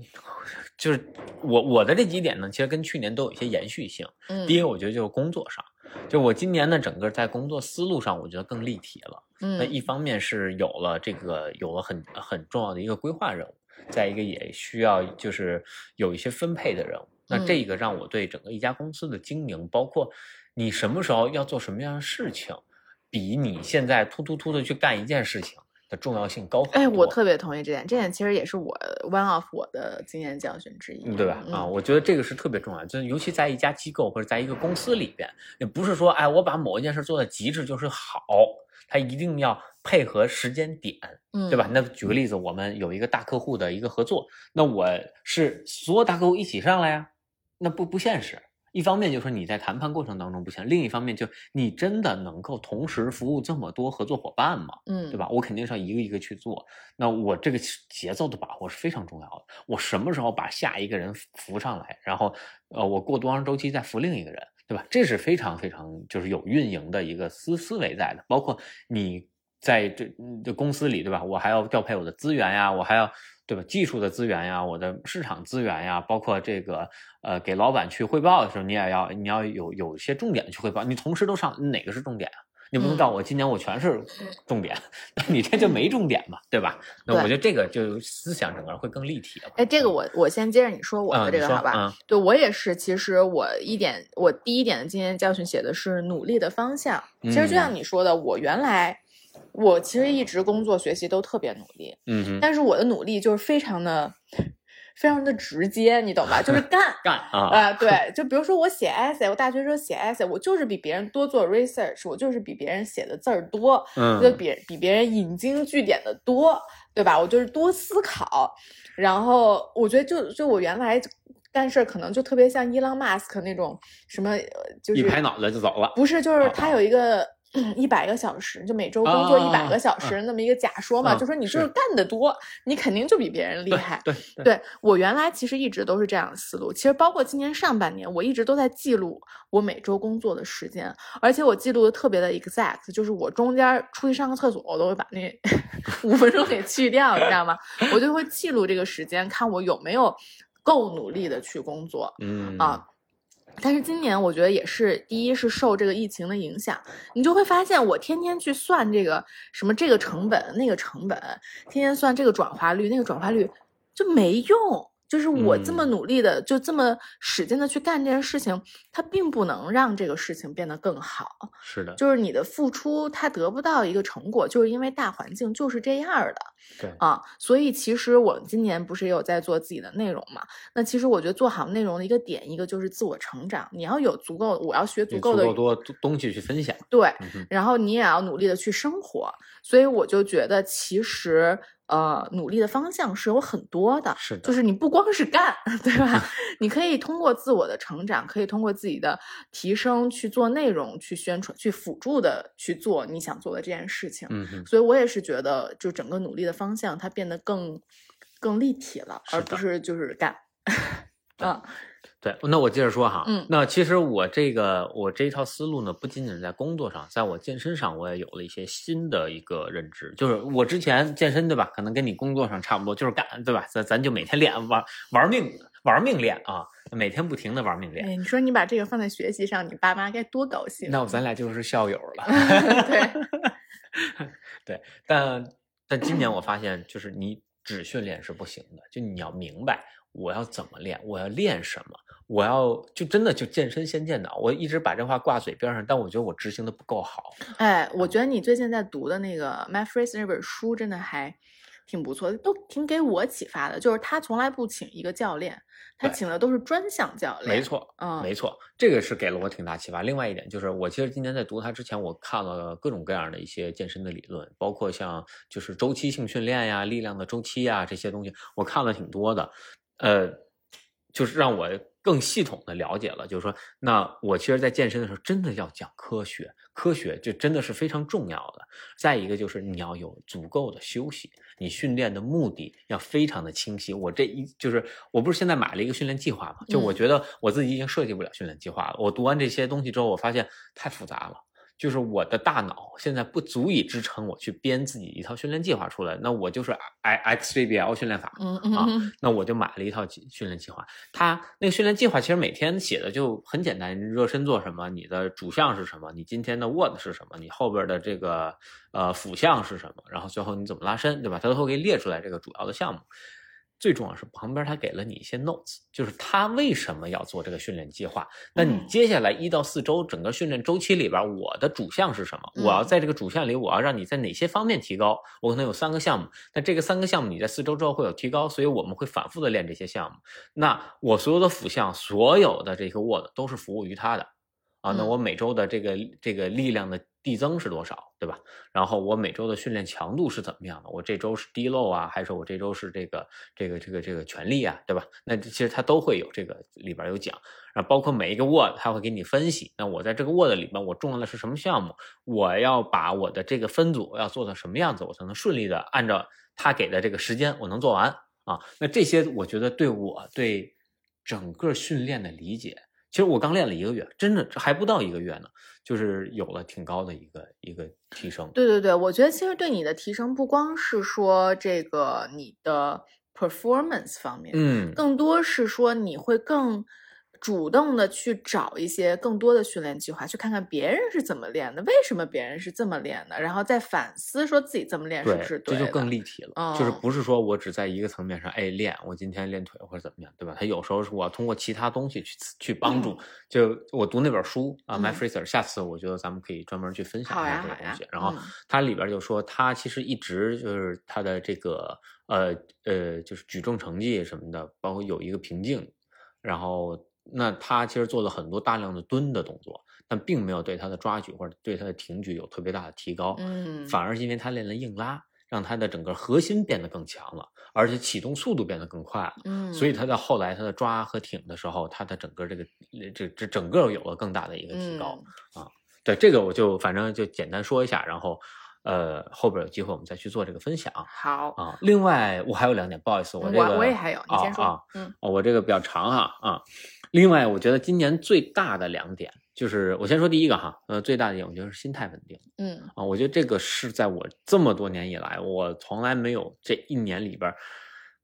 就是我我的这几点呢，其实跟去年都有一些延续性。嗯，第一个，我觉得就是工作上，就我今年呢，整个在工作思路上，我觉得更立体了。嗯，那一方面是有了这个有了很很重要的一个规划任务，再一个也需要就是有一些分配的任务。那这个让我对整个一家公司的经营，包括你什么时候要做什么样的事情，比你现在突突突的去干一件事情的重要性高很多。哎，我特别同意这点，这点其实也是我 one of 我的经验教训之一，对吧？啊，我觉得这个是特别重要，就是尤其在一家机构或者在一个公司里边，也不是说哎，我把某一件事做到极致就是好，它一定要配合时间点，嗯，对吧？那举个例子，我们有一个大客户的一个合作，那我是所有大客户一起上来呀，那不不现实。一方面就是说你在谈判过程当中不行，另一方面就你真的能够同时服务这么多合作伙伴吗？嗯，对吧？我肯定是要一个一个去做。那我这个节奏的把握是非常重要的。我什么时候把下一个人扶上来，然后呃，我过多长周期再扶另一个人，对吧？这是非常非常就是有运营的一个思思维在的。包括你在这这公司里，对吧？我还要调配我的资源呀，我还要。对吧？技术的资源呀，我的市场资源呀，包括这个呃，给老板去汇报的时候，你也要你要有有一些重点去汇报。你同时都上，哪个是重点啊？你不能告我今年我全是重点，那你这就没重点嘛，对吧？那我觉得这个就思想整个会更立体了。哎，这个我我先接着你说我的这个好吧？嗯、对我也是，其实我一点我第一点的经验教训写的是努力的方向。其实就像你说的，我原来。我其实一直工作学习都特别努力，嗯，但是我的努力就是非常的、非常的直接，你懂吧？就是干 干啊啊！对，就比如说我写 essay，我大学时候写 essay，我就是比别人多做 research，我就是比别人写的字儿多，嗯，就比比别人引经据典的多，对吧？我就是多思考，然后我觉得就就我原来干事可能就特别像伊朗马斯克那种什么，就是一拍脑袋就走了，不是，就是他有一个。一百个小时，就每周工作一百个小时，那么一个假说嘛，就说你就是干得多，你肯定就比别人厉害。对对，我原来其实一直都是这样的思路，其实包括今年上半年，我一直都在记录我每周工作的时间，而且我记录的特别的 exact，就是我中间出去上个厕所，我都会把那 五分钟给去掉，你知道吗？我就会记录这个时间，看我有没有够努力的去工作。嗯啊。但是今年我觉得也是，第一是受这个疫情的影响，你就会发现我天天去算这个什么这个成本那个成本，天天算这个转化率那个转化率就没用。就是我这么努力的，就这么使劲的去干这件事情，它并不能让这个事情变得更好。是的，就是你的付出，它得不到一个成果，就是因为大环境就是这样的。对啊，所以其实我们今年不是也有在做自己的内容嘛？那其实我觉得做好内容的一个点，一个就是自我成长，你要有足够，我要学足够的多东西去分享。对，嗯然后你也要努力的去生活。所以我就觉得，其实呃，努力的方向是有很多的，是的，就是你不光是干，对吧？你可以通过自我的成长，可以通过自己的提升去做内容，去宣传，去辅助的去做你想做的这件事情。嗯，所以我也是觉得，就整个努力的方向它变得更更立体了，而不是就是干。嗯，对，那我接着说哈，嗯，那其实我这个我这一套思路呢，不仅仅在工作上，在我健身上，我也有了一些新的一个认知，就是我之前健身对吧，可能跟你工作上差不多，就是干对吧，咱咱就每天练玩玩命玩命练啊，每天不停的玩命练。哎，你说你把这个放在学习上，你爸妈该多高兴？那咱俩就是校友了。对，对，但但今年我发现，就是你只训练是不行的，就你要明白我要怎么练，我要练什么。我要就真的就健身先健脑，我一直把这话挂嘴边上，但我觉得我执行的不够好。哎，我觉得你最近在读的那个 Matt Fraser 那本书真的还挺不错的，都挺给我启发的。就是他从来不请一个教练，他请的都是专项教练。没，错，嗯，没错，这个是给了我挺大启发。另外一点就是，我其实今年在读它之前，我看了各种各样的一些健身的理论，包括像就是周期性训练呀、力量的周期呀这些东西，我看了挺多的。呃，就是让我更系统的了解了，就是说，那我其实，在健身的时候，真的要讲科学，科学就真的是非常重要的。再一个就是你要有足够的休息，你训练的目的要非常的清晰。我这一就是，我不是现在买了一个训练计划嘛，就我嗯觉得我自己已经设计不了训练计划了。我读完这些东西之后，我发现太复杂了。就是我的大脑现在不足以支撑我去编自己一套训练计划出来，那我就是 X XJBL 训练法，嗯嗯那我就买了一套训练计划。它那个训练计划其实每天写的就很简单，热身做什么，你的主项是什么，你今天的 what 是什么，你后边的这个呃辅项是什么，然后最后你怎么拉伸，对吧？它都会给你列出来这个主要的项目。最重要是旁边他给了你一些 notes，就是他为什么要做这个训练计划。那你嗯接下来一到四周整个训练周期里边，我的主项是什么？我要嗯在这个主项里，我要让你在哪些方面提高？我可能有三个项目，那这个三个项目你在四周之后会有提高，所以我们会反复的练这些项目。那我所有的辅项，所有的这个 word 都是服务于他的啊。那嗯我每周的这个这个力量的递增是多少，对吧？然后我每周的训练强度是怎么样的？我这周是低漏啊，还是我这周是这个这个这个这个全力啊，对吧？那其实它都会有这个里边有讲，然后包括每一个 word 它会给你分析。那我在这个 word 里边，我重要的是什么项目？我要把我的这个分组要做到什么样子，我才能顺利的按照他给的这个时间我能做完啊？那这些我觉得对我对整个训练的理解。其实我刚练了一个月，真的还不到一个月呢，就是有了挺高的一个一个提升。对对对，我觉得其实对你的提升不光是说这个你的 performance 方面，嗯，更多是说你会更主动的去找一些更多的训练计划，去看看别人是怎么练的，为什么别人是这么练的，然后再反思说自己这么练是不是。这就更立体了，就是嗯不是说我只在一个层面上，哎，练我今天练腿或者怎么样，对吧？他有时候是我要通过其他东西去去帮助。就我读那本书啊，My 嗯 Fraser，下次我觉得咱们可以专门去分享一下这个东西。然后嗯它里边就说，他其实一直就是他的这个呃呃，就是举重成绩什么的，包括有一个瓶颈，然后那他其实做了很多大量的蹲的动作，但并没有对他的抓举或者对他的挺举有特别大的提高。嗯，反而是因为他练了硬拉，让他的整个核心变得更强了，而且启动速度变得更快了。嗯，所以他在后来他的抓和挺的时候，他的整个这个这这整个有了更大的一个提高。嗯对这个我就反正就简单说一下，然后呃后边有机会我们再去做这个分享好，啊。另外我还有两点，不好意思，我这个我也还有，你先说。啊啊嗯哦，我这个比较长哈啊。另外，我觉得今年最大的两点就是，我先说第一个哈，呃，最大的一点我觉得是心态稳定。嗯啊，我觉得这个是在我这么多年以来，我从来没有这一年里边，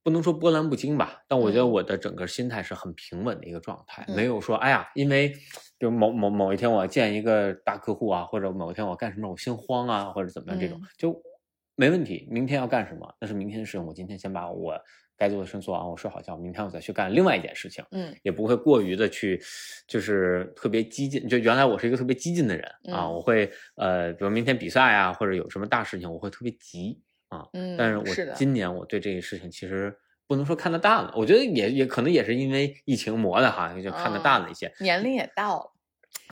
不能说波澜不惊吧，但我觉得嗯我的整个心态是很平稳的一个状态，没嗯有说哎呀，因为比如某某某一天我见一个大客户啊，或者某一天我干什么我心慌啊，或者怎么样这种、嗯就没问题。明天要干什么，那是明天的事情，我今天先把我该做的事情做完，我睡好觉，明天我再去干另外一件事情。嗯也不会过于的去，就是特别激进。就原来我是一个特别激进的人啊，嗯我会呃，比如明天比赛啊，或者有什么大事情，我会特别急啊。嗯，但是我今年我对这个事情其实不能说看得淡了，我觉得也也可能也是因为疫情磨的哈，就看得淡了一些。年龄也到了，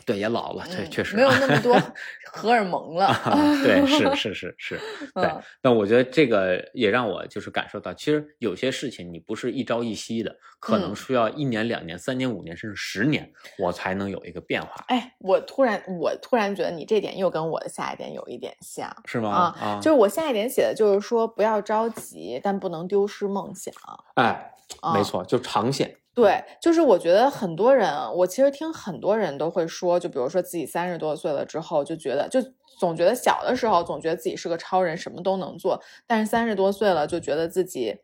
对，也老了，确嗯确实没有那么多 荷尔蒙了。啊对，是 是是是，对嗯。但我觉得这个也让我就是感受到，其实有些事情你不是一朝一夕的，可能嗯需要一年、两年、三年、五年，甚至十年，我才能有一个变化，哎，我突然我突然觉得你这点又跟我的下一点有一点像。是吗？啊啊，就是我下一点写的就是说不要着急，但不能丢失梦想。哎，啊没错，就长线。对，就是我觉得很多人，我其实听很多人都会说，就比如说自己三十多岁了之后，就觉得就总觉得小的时候总觉得自己是个超人，什么都能做，但是三十多岁了就觉得自己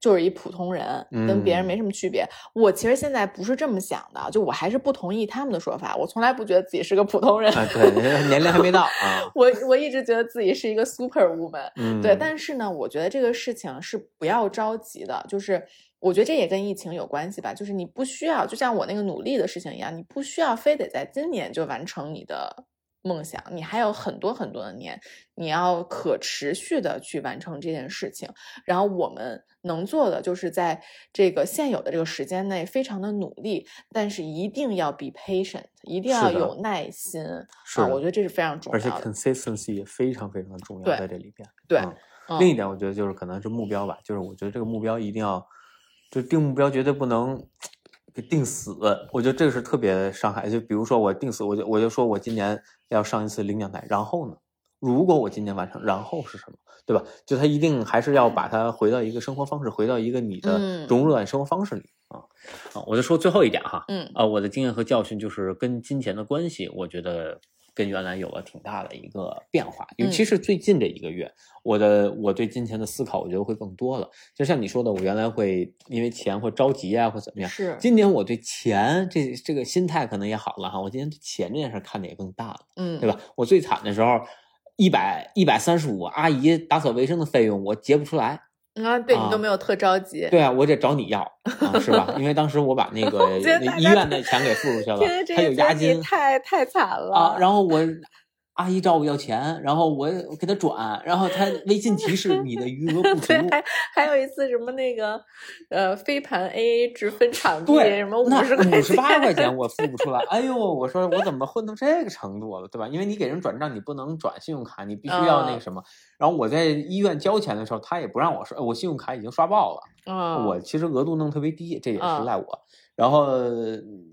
就是一普通人，跟别人嗯没什么区别。我其实现在不是这么想的，就我还是不同意他们的说法，我从来不觉得自己是个普通人。啊，对，年龄还没到啊。我我一直觉得自己是一个 super woman，嗯，对，但是呢，我觉得这个事情是不要着急的，就是我觉得这也跟疫情有关系吧，就是你不需要，就像我那个努力的事情一样，你不需要非得在今年就完成你的梦想，你还有很多很多的年，你要可持续的去完成这件事情。然后我们能做的就是在这个现有的这个时间内，非常的努力，但是一定要 be patient，一定要有耐心。是，我觉得这是非常重要的，而且 consistency 也非常非常的重要在这里边。对，另一点我觉得就是可能是目标吧，就是我觉得这个目标一定要，就定目标绝对不能。给定死，我觉得这个是特别伤害。就比如说我定死，我就我就说我今年要上一次领奖台，然后呢，如果我今年完成，然后是什么，对吧？就他一定还是要把它回到一个生活方式，回到一个你的融入到生活方式里啊啊！我就说最后一点哈，嗯啊，我的经验和教训就是跟金钱的关系，我觉得。跟原来有了挺大的一个变化，尤其是最近这一个月，我的我对金钱的思考，我觉得会更多了。就像你说的，我原来会因为钱会着急啊，或怎么样。是，今年我对钱这这个心态可能也好了哈。我今年对钱这件事看的也更大了，嗯，对吧？我最惨的时候，一百一百三十五，阿姨打扫卫生的费用我结不出来。啊，对你都没有特着急，对啊，我得找你要，是吧？因为当时我把那 个医院的钱给付出去 了，他有押金，太太惨了啊！然后我。阿姨找我要钱，然后我给她转，然后她 微信提示你的余额不足。对，还还有一次什么那个，呃，飞盘 A A 制分场地，什么五十五十八块钱我付不出来。哎呦，我说我怎么混到这个程度了，对吧？因为你给人转账，你不能转信用卡，你必须要那个什么。然后我在医院交钱的时候，他也不让我刷，我信用卡已经刷爆了。我其实额度弄特别低，这也是赖我。然后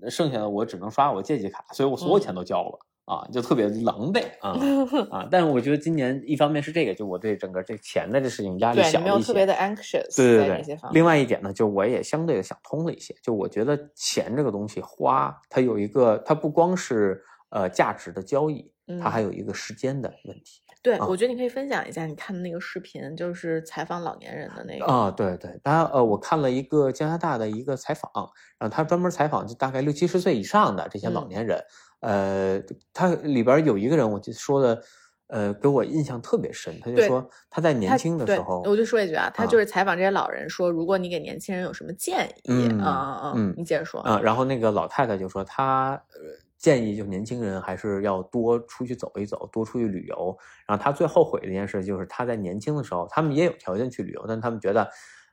剩下的我只能刷我借记卡，所以我所有钱都交了。啊，就特别狼狈啊 啊！但是我觉得今年一方面是这个，就我对整个这钱的这事情压力小一些，没有特别的 anxious。对对对。另外一点呢，就我也相对的想通了一些，就我觉得钱这个东西花，它有一个，它不光是呃价值的交易，它还有一个时间的问题。对，我觉得你可以分享一下你看的那个视频，就是采访老年人的那个啊，对对，当然呃，我看了一个加拿大的一个采访，然后他专门采访就大概六七十岁以上的这些老年人。呃，他里边有一个人，我就说的，呃，给我印象特别深。他就说他在年轻的时候，我就说一句啊，他就是采访这些老人，说如果你给年轻人有什么建议，啊啊嗯，你接着说啊。然后那个老太太就说，她建议就年轻人还是要多出去走一走，多出去旅游。然后他最后悔的一件事就是他在年轻的时候，他们也有条件去旅游，但他们觉得。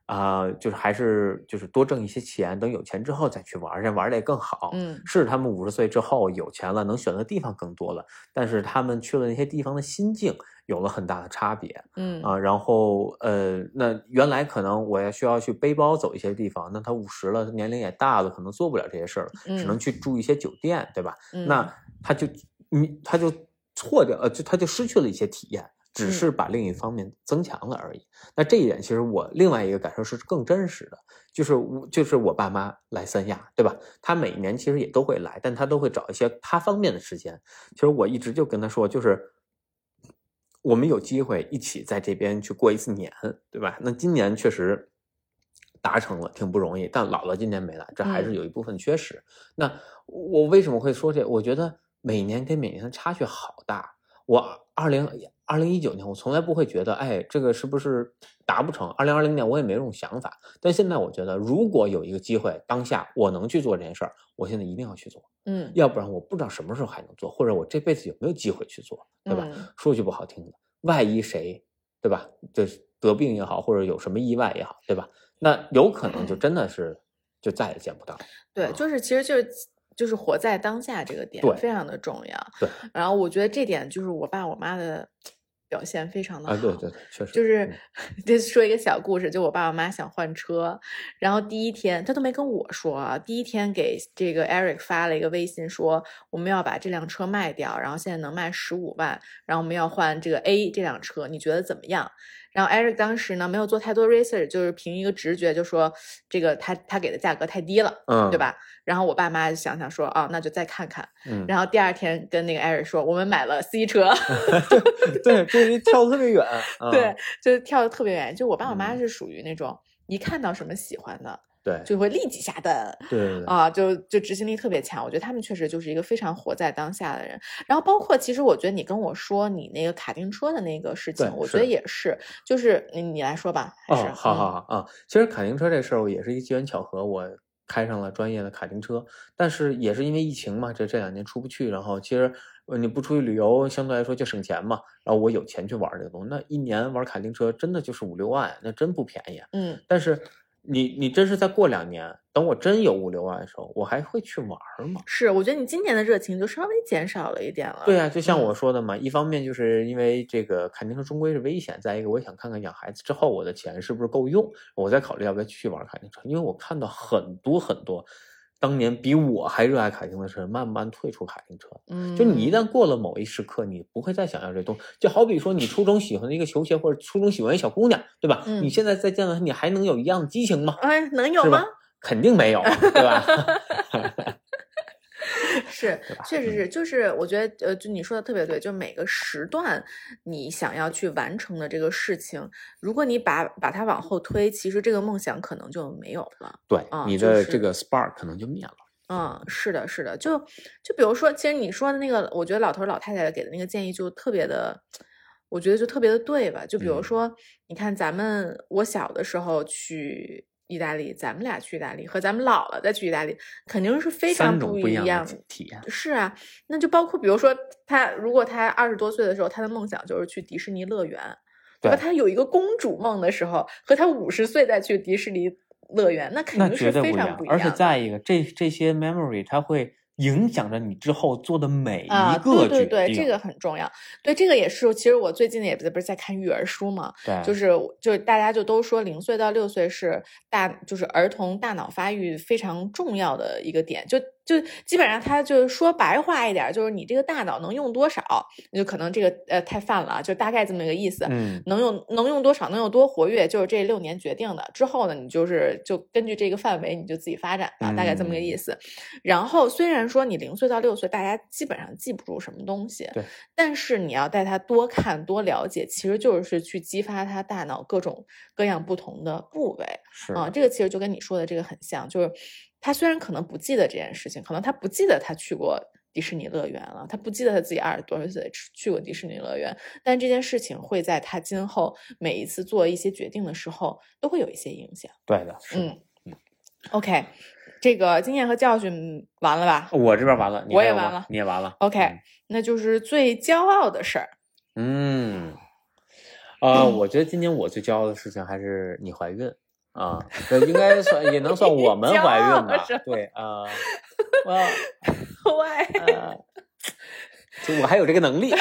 啊，就是还是就是多挣一些钱，等有钱之后再去玩，这玩的也更好。嗯，是他们五十岁之后有钱了，能选择地方更多了，但是他们去了那些地方的心境有了很大的差别。嗯啊，然后呃，那原来可能我要需要去背包走一些地方，那他五十了，年龄也大了，可能做不了这些事儿了，只能去住一些酒店，对吧？那他就你他就错掉，呃，就他就失去了一些体验。只是把另一方面增强了而已。那这一点其实我另外一个感受是更真实的，就是我就是我爸妈来三亚，对吧？他每一年其实也都会来，但他都会找一些他方便的时间。其实我一直就跟他说，就是我们有机会一起在这边去过一次年，对吧？那今年确实达成了，挺不容易。但姥姥今年没来，这还是有一部分缺失。那我为什么会说这？我觉得每年跟每年的差距好大。我二零。二零一九年，我从来不会觉得，哎，这个是不是达不成？二零二零年我也没这种想法，但现在我觉得，如果有一个机会，当下我能去做这件事儿，我现在一定要去做，嗯，要不然我不知道什么时候还能做，或者我这辈子有没有机会去做，对吧？说句不好听的，万一谁，对吧？这得病也好，或者有什么意外也好，对吧？那有可能就真的是就再也见不到。对，就是其实就是。就是活在当下这个点非常的重要。对，然后我觉得这点就是我爸我妈的表现非常的好。对对，确实。就是就说一个小故事，就我爸我妈想换车，然后第一天他都没跟我说啊，第一天给这个 Eric 发了一个微信说我们要把这辆车卖掉，然后现在能卖十五万，然后我们要换这个 A 这辆车，你觉得怎么样？然后 Eric 当时呢没有做太多 research，就是凭一个直觉就说这个他他给的价格太低了，嗯，对吧？然后我爸妈就想想说啊，那就再看看。嗯，然后第二天跟那个 Eric 说，我们买了 C 车。对，这跳的特别远。对，就是跳的特别远。就我爸我妈是属于那种一看到什么喜欢的。对，就会立即下单。对啊，就就执行力特别强。我觉得他们确实就是一个非常活在当下的人。然后包括，其实我觉得你跟我说你那个卡丁车的那个事情，我觉得也是。就是你你来说吧。哦，好好好啊。其实卡丁车这事儿，也是一机缘巧合，我开上了专业的卡丁车。但是也是因为疫情嘛，这这两年出不去。然后其实呃你不出去旅游，相对来说就省钱嘛。然后我有钱去玩这个东西，那一年玩卡丁车真的就是五六万，那真不便宜。嗯，但是你你真是再过两年，等我真有五六万的时候，我还会去玩吗？是，我觉得你今年的热情就稍微减少了一点了。对啊，就像嗯我说的嘛，一方面就是因为这个卡丁车终归是危险，再一个我也想看看养孩子之后我的钱是不是够用，我再考虑要不要继续玩卡丁车。因为我看到很多很多当年比我还热爱卡丁的车慢慢退出卡丁车。嗯，就你一旦过了某一时刻，你不会再想要这东西。就好比说，你初中喜欢的一个球鞋，或者初中喜欢一小姑娘，对吧？嗯你现在再见到她，你还能有一样的激情吗？哎，能有是吧吗？肯定没有，对吧？是，确实嗯是，就是我觉得，呃，就你说的特别对，就每个时段你想要去完成的这个事情，如果你把把它往后推，其实这个梦想可能就没有了。对，啊你的这个 spark 可能就灭了。嗯，是的，是的，就就比如说，其实你说的那个，我觉得老头儿老太太给的那个建议就特别的，我觉得就特别的对吧？就比如嗯说，你看咱们我小的时候去意大利，咱们俩去意大利和咱们老了再去意大利，肯定是非常不一样样的体验。是啊，那就包括比如说他，如果他二十多岁的时候，他的梦想就是去迪士尼乐园，对和他有一个公主梦的时候，和他五十岁再去迪士尼乐园，那肯定是非绝对不一样常不一样的。而且再一个，这这些 memory 他会影响着你之后做的每啊，一个决对对对，定。这个很重要。对，这个也是，其实我最近也不是不是在看育儿书嘛，对，就是就是大家就都说零岁到六岁是大就是儿童大脑发育非常重要的一个点，就就基本上他就是说白话一点儿，就是你这个大脑能用多少，你就可能这个呃太泛了啊，就大概这么一个意思。嗯，能用能用多少，能有多活跃，就是这六年决定的。之后呢，你就是就根据这个范围，你就自己发展吧，大概这么个嗯意思。然后虽然说你零岁到六岁，大家基本上记不住什么东西，对，但是你要带他多看多了解，其实就是去激发他大脑各种各样不同的部位是啊。这个其实就跟你说的这个很像，就是他虽然可能不记得这件事情，可能他不记得他去过。迪士尼乐园了，他不记得他自己二十多岁去去过迪士尼乐园，但这件事情会在他今后每一次做一些决定的时候都会有一些影响。对的。嗯，OK，这个经验和教训完了吧我这边完了，我也完了你也完了。？OK，那就是最骄傲的事儿。嗯，呃，我觉得今年我最骄傲的事情还是你怀孕啊，这应该算也能算我们 怀孕吧？对啊，我喂，呃，就我还有这个能力啊！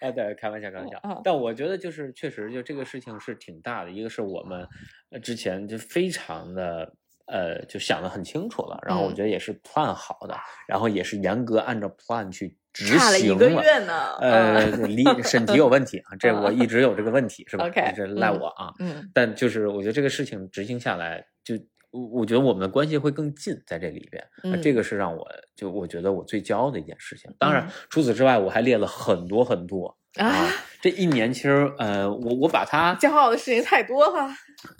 啊，对，开玩笑，开玩笑。但我觉得就是确实，就这个事情是挺大的。一个是我们呃之前就非常的呃，就想得很清楚了，然后我嗯觉得也是 plan 好的，然后也是严格按照 plan 去执行差了一个月呢。呃，嗯离审题有问题啊，这我一直有这个问题，是吧 OK，这赖嗯我啊。嗯但就是我觉得这个事情执行下来，就我我觉得我们的关系会更近在这里边，嗯这嗯个是让我就我觉得我最骄傲的一件事情。当然嗯，除此之外，我还列了很多很多啊啊，。这一年其实呃，我我把它骄傲的事情太多了。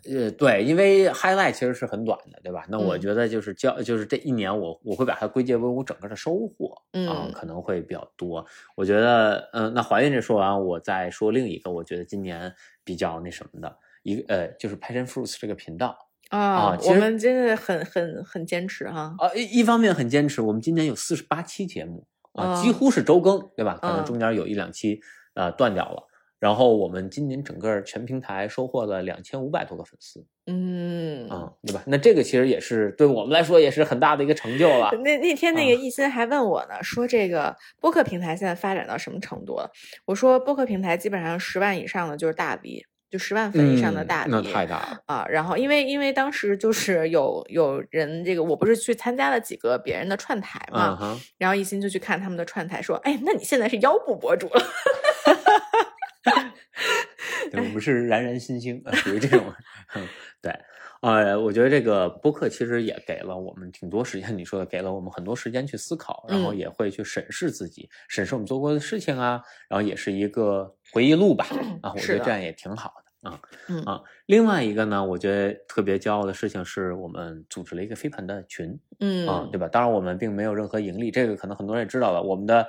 呃对，因为 highlight 其实是很短的，对吧？那我嗯觉得就是骄就是这一年我我会把它归结为我整个的收获啊，嗯可能会比较多。我觉得嗯、呃那怀孕这说完，我再说另一个，我觉得今年比较那什么的一个呃，就是 Passion Fruits 这个频道。啊，我们真的很很很坚持哈。啊，一一方面很坚持，我们今年有四十八期节目啊，几嗯乎是周更，对吧？可能嗯中间有一两期呃断掉了。然后我们今年整个全平台收获了两千五百多个粉丝嗯，啊，对吧？那这个其实也是对我们来说也是很大的一个成就了。那那天那啊个艺心还问我呢，说这个播客平台现在发展到什么程度了？我说播客平台基本上十万以上的就是大 V，就十万粉以上的嗯大 V，、那太大了。啊，然后因为因为当时就是有有人这个，我不是去参加了几个别人的串台嘛，嗯，然后一心就去看他们的串台，说，哎，那你现在是腰部博主了，对，我们是冉冉新星，呃属于这种。嗯对，呃，我觉得这个播客其实也给了我们挺多时间，你说的，给了我们很多时间去思考，然后嗯也会去审视自己，审视我们做过的事情啊，然后也是一个回忆录吧。啊，我觉得这样也挺好的啊。嗯啊，另外一个呢，我觉得特别骄傲的事情是我们组织了一个飞盘的群。嗯啊，对吧？当然我们并没有任何盈利，这个可能很多人也知道了。我们的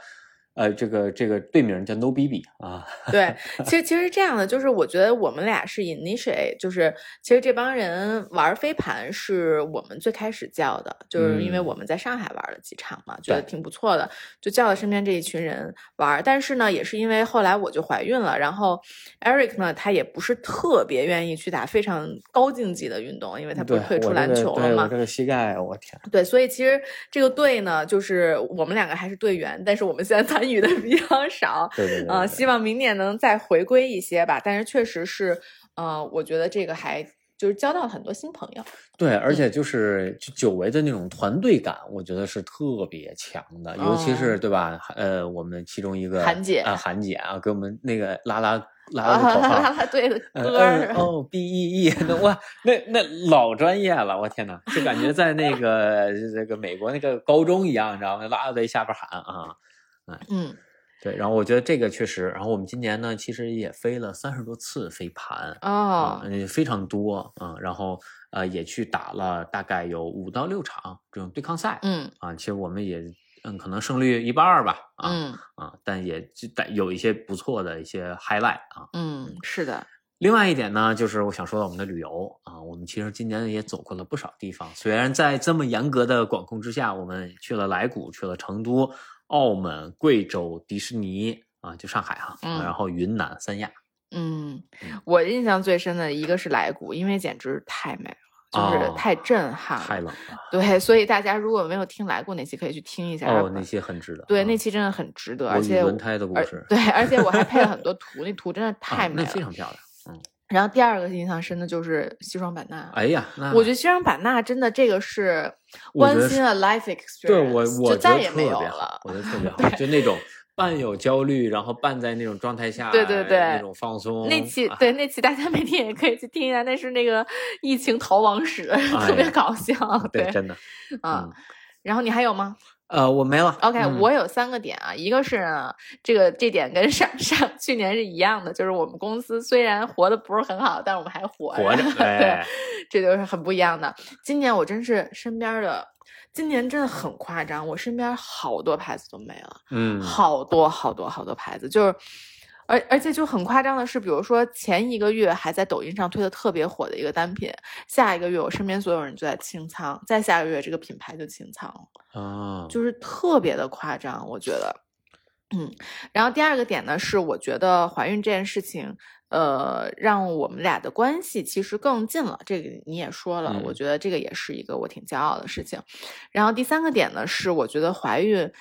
呃，这个这个队名叫 No BB 啊。对，其实其实是这样的，就是我觉得我们俩是 initiate，就是其实这帮人玩飞盘是我们最开始叫的，就是因为我们在上海玩了几场嘛，觉得挺不错的，就叫了身边这一群人玩。但是呢，也是因为后来我就怀孕了，然后 Eric 呢，他也不是特别愿意去打非常高竞技的运动，因为他不是退出篮球了吗？这个膝盖，我天。对，所以其实这个队呢，就是我们两个还是队员，但是我们现在参与的比较少。对对对。希望明年能再回归一些吧。但是确实是，呃，我觉得这个还就是交到了很多新朋友。对，而且就是久违的那种团队感，我觉得是特别强的。尤其是对吧？呃，我们其中一个韩姐啊，韩姐啊，给我们那个拉拉拉 拉拉拉队的歌哦，B E E，那哇，那那老专业了，我天呐，就感觉在那个 这个美国那个高中一样，你知道吗？拉拉队下边喊啊，嗯。对，然后我觉得这个确实，然后我们今年呢，其实也飞了三十多次飞盘哦，非常多啊，然后呃也去打了大概有五到六场这种对抗赛，嗯啊，其实我们也嗯可能胜率一半儿吧，啊啊，但也但有一些不错的一些 highlight 啊，嗯是的。另外一点呢，就是我想说到我们的旅游啊，我们其实今年也走过了不少地方，虽然在这么严格的管控之下，我们去了莱谷，去了成都。澳门、贵州、迪士尼啊，就上海哈，然后云南、三亚。嗯，我印象最深的一个是莱古，因为简直太美了，就是太震撼，太冷了。对，所以大家如果没有听来过那期，可以去听一下。哦，那期很值得。对，那期真的很值得，而且轮胎的故事。对，而且我还配了很多图，那图真的太美了，非常漂亮。嗯。然后第二个印象深的就是西双版纳。哎呀，我觉得西双版纳真的这个是 once in a life experience，对我我就再也没有了。我觉得特别 好，就那种半有焦虑，然后半在那种状态下，对对对，那种放松。那期对那期大家没听也可以去听一下，那是那个疫情逃亡史，特别搞笑。对，真的。嗯，然后你还有吗？呃，我没了。OK，我有三个点啊，一个是呢，这个这点跟上 上去年是一样的，就是我们公司虽然活的不是很好，但是我们还活着。对，这就是很不一样的。今年我真是身边的，今年真的很夸张，我身边好多牌子都没了，嗯，好多好多好多牌子，就是。而而且就很夸张的是，比如说前一个月还在抖音上推的特别火的一个单品，下一个月我身边所有人就在清仓，再下个月这个品牌就清仓了啊，就是特别的夸张，我觉得，嗯。然后第二个点呢是，我觉得怀孕这件事情，呃，让我们俩的关系其实更近了。这个你也说了，我觉得这个也是一个我挺骄傲的事情。然后第三个点呢是，我觉得怀孕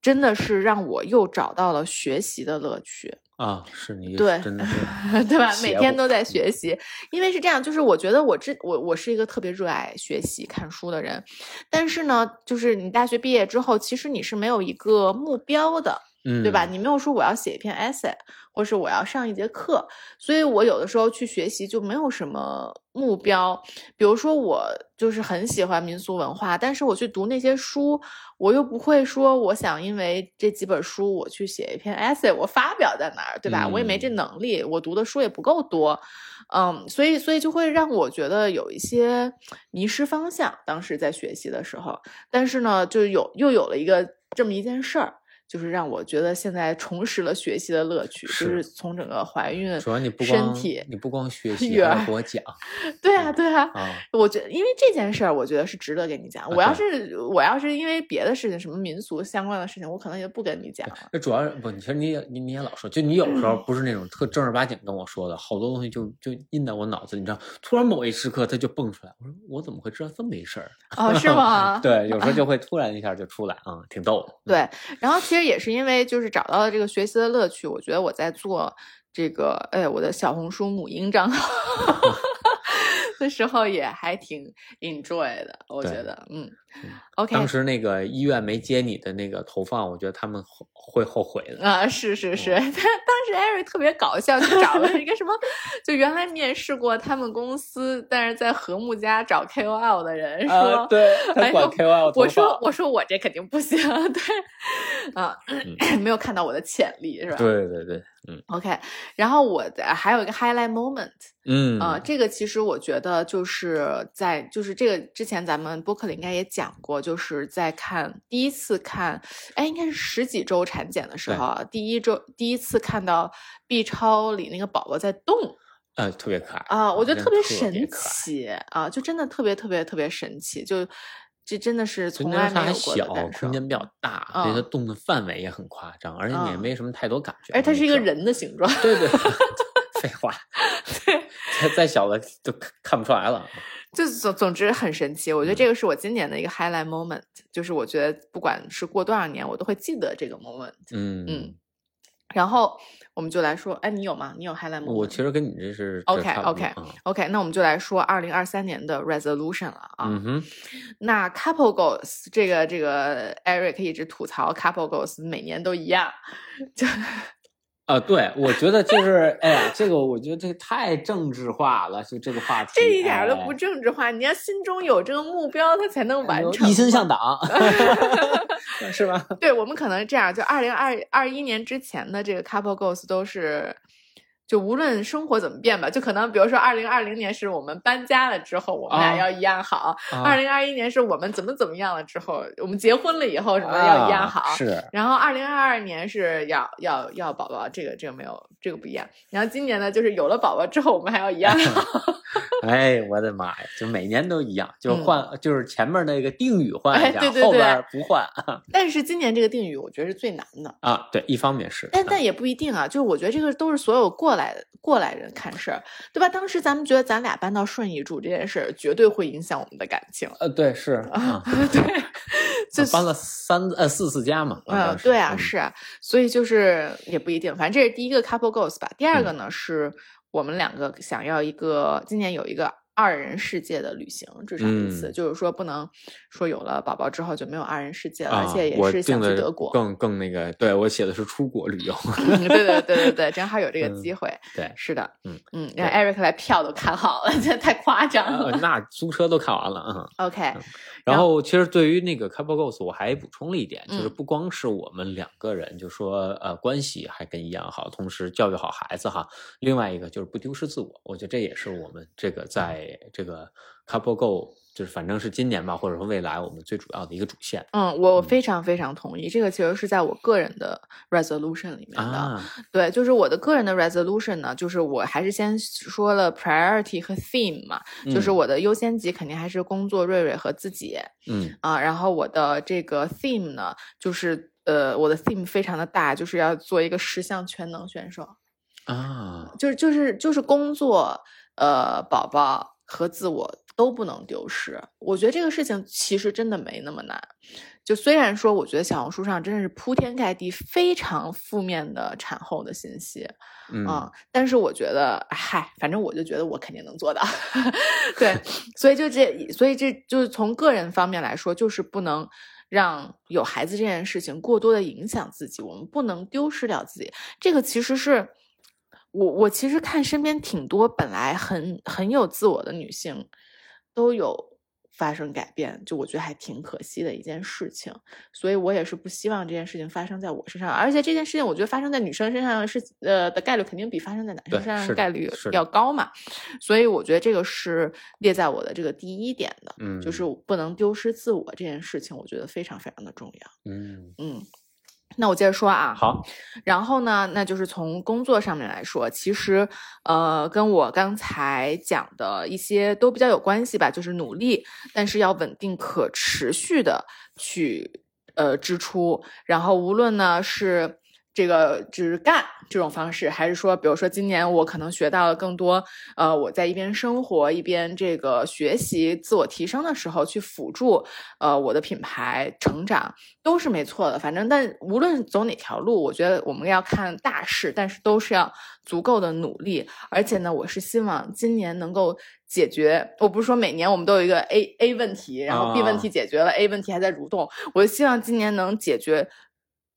真的是让我又找到了学习的乐趣。啊，是你对，真的是对吧？每天都在学习，因为是这样，就是我觉得我这我我是一个特别热爱学习看书的人，但是呢，就是你大学毕业之后，其实你是没有一个目标的，嗯，对吧？你没有说我要写一篇 essay，或是我要上一节课，所以我有的时候去学习就没有什么目标。比如说，我就是很喜欢民俗文化，但是我去读那些书。我又不会说，我想因为这几本书我去写一篇 essay，我发表在哪儿，对吧？我也没这能力，我读的书也不够多，嗯，所以所以就会让我觉得有一些迷失方向。当时在学习的时候，但是呢，就有又有了一个这么一件事儿。就是让我觉得现在重拾了学习的乐趣，就是从整个怀孕，主要你不光身体，你不光学习，还给我讲，对啊，对啊，我觉得因为这件事儿，我觉得是值得给你讲。我要是我要是因为别的事情，什么民俗相关的事情，我可能也不跟你讲。那主要不，其实你也你你也老说，就你有时候不是那种特正儿八经跟我说的，好多东西就就印在我脑子，你知道，突然某一时刻它就蹦出来，我说我怎么会知道这么一事儿？哦，是吗？对，有时候就会突然一下就出来啊，挺逗的。对，然后其实。这也是因为就是找到了这个学习的乐趣，我觉得我在做这个，哎，我的小红书母婴账号。的时候也还挺 enjoy 的，我觉得，嗯，OK。当时那个医院没接你的那个投放，我觉得他们会后悔的啊，是是是，他 当时艾瑞特别搞笑，就找了一个什么，就原来面试过他们公司，但是在和睦家找 KOL 的人说，对，他管 KOL 我说我说我这肯定不行，对。啊，没有看到我的潜力是吧？对对对，嗯，OK。然后我的还有一个 highlight moment，嗯呃，这个其实我觉得就是在就是这个之前咱们播客里应该也讲过，就是在看第一次看，哎，应该是十几周产检的时候啊，第一周第一次看到 B 超里那个宝宝在动。呃，特别可爱啊，我觉得特别神奇啊，就真的特别特别特别神奇，就这真的是从来没有过的感受。空间比较大，所以它动的范围也很夸张，而且你也没什么太多感觉。而它是一个人的形状。对对，废话，对，再再小的都看不出来了。就总总之很神奇，我觉得这个是我今年的一个 highlight moment，就是我觉得不管是过多少年，我都会记得这个 moment。嗯嗯，然后。我们就来说，哎，你有吗？你有 highlight 吗？我其实跟你这是 OK OK OK，那我们就来说二零二三年的 resolution 了啊。嗯哼，那 couple goals 这个这个 Eric 一直吐槽 couple goals 每年都一样，就。啊，对，我觉得就是，哎呀，这个我觉得这个太政治化了，就这个话题，这一点都不政治化。你要心中有这个目标，他才能完成。一心向党 是吧？对，我们可能这样，就二零二二一年之前的这个 couple goals 都是。就无论生活怎么变吧，就可能比如说二零二零年是我们搬家了之后，我们俩要一样好；二零二一年是我们怎么怎么样了之后，我们结婚了以后什么要一样好。是。然后二零二二年是要要要宝宝，这个这个没有这个不一样。然后今年呢，就是有了宝宝之后，我们还要一样 好。哎，我的妈呀！就每年都一样，就换就是前面那个定语换一下，后边不换。但是今年这个定语我觉得是最难的啊。对，一方面是，但但也不一定啊。就是我觉得这个都是所有过。来过来人看事儿，对吧？当时咱们觉得咱俩搬到顺义住这件事儿，绝对会影响我们的感情。呃，对，是啊，对，就搬了三呃四次家嘛。嗯，对啊，是啊，所以就是也不一定，反正这是第一个 couple goals 吧。第二个呢，是我们两个想要一个，今年有一个。二人世界的旅行，至少一次，就是说不能说有了宝宝之后就没有二人世界了，而且也是想去德国，更更那个，对我写的是出国旅游，对对对对对，正好有这个机会，对，是的，嗯。嗯，让 Eric 来票都看好了，这太夸张了，那租车都看完了，嗯，OK。然后，其实对于那个 couple goals，我还补充了一点，就是不光是我们两个人，就说呃关系还跟一样好，同时教育好孩子哈。另外一个就是不丢失自我，我觉得这也是我们这个在这个 couple goal。就是反正是今年吧，或者说未来我们最主要的一个主线。嗯，我非常非常同意，这个其实是在我个人的 resolution 里面的。对，就是我的个人的 resolution 呢，就是我还是先说了 priority 和 theme 嘛，就是我的优先级肯定还是工作、瑞瑞和自己。嗯啊，然后我的这个 theme 呢，就是呃，我的 theme 非常的大，就是要做一个十项全能选手。啊，就是就是就是工作、呃，宝宝和自我。都不能丢失，我觉得这个事情其实真的没那么难。就虽然说，我觉得小红书上真的是铺天盖地非常负面的产后的信息，嗯，但是我觉得，嗨，反正我就觉得我肯定能做到。对，所以就这，所以这就是从个人方面来说，就是不能让有孩子这件事情过多的影响自己，我们不能丢失掉自己。这个其实是我，我其实看身边挺多本来很很有自我的女性。都有发生改变，就我觉得还挺可惜的一件事情，所以我也是不希望这件事情发生在我身上，而且这件事情我觉得发生在女生身上是呃的概率肯定比发生在男生身上概率要高嘛，所以我觉得这个是列在我的这个第一点的，嗯，就是不能丢失自我这件事情，我觉得非常非常的重要，嗯。嗯。那我接着说啊，好，然后呢，那就是从工作上面来说，其实呃，跟我刚才讲的一些都比较有关系吧，就是努力，但是要稳定、可持续的去呃支出，然后无论呢是。这个只干这种方式，还是说，比如说今年我可能学到了更多，呃，我在一边生活一边这个学习自我提升的时候，去辅助呃我的品牌成长，都是没错的。反正，但无论走哪条路，我觉得我们要看大势，但是都是要足够的努力。而且呢，我是希望今年能够解决。我不是说每年我们都有一个 A A 问题，然后 B 问题解决了，A 问题还在蠕动。我希望今年能解决。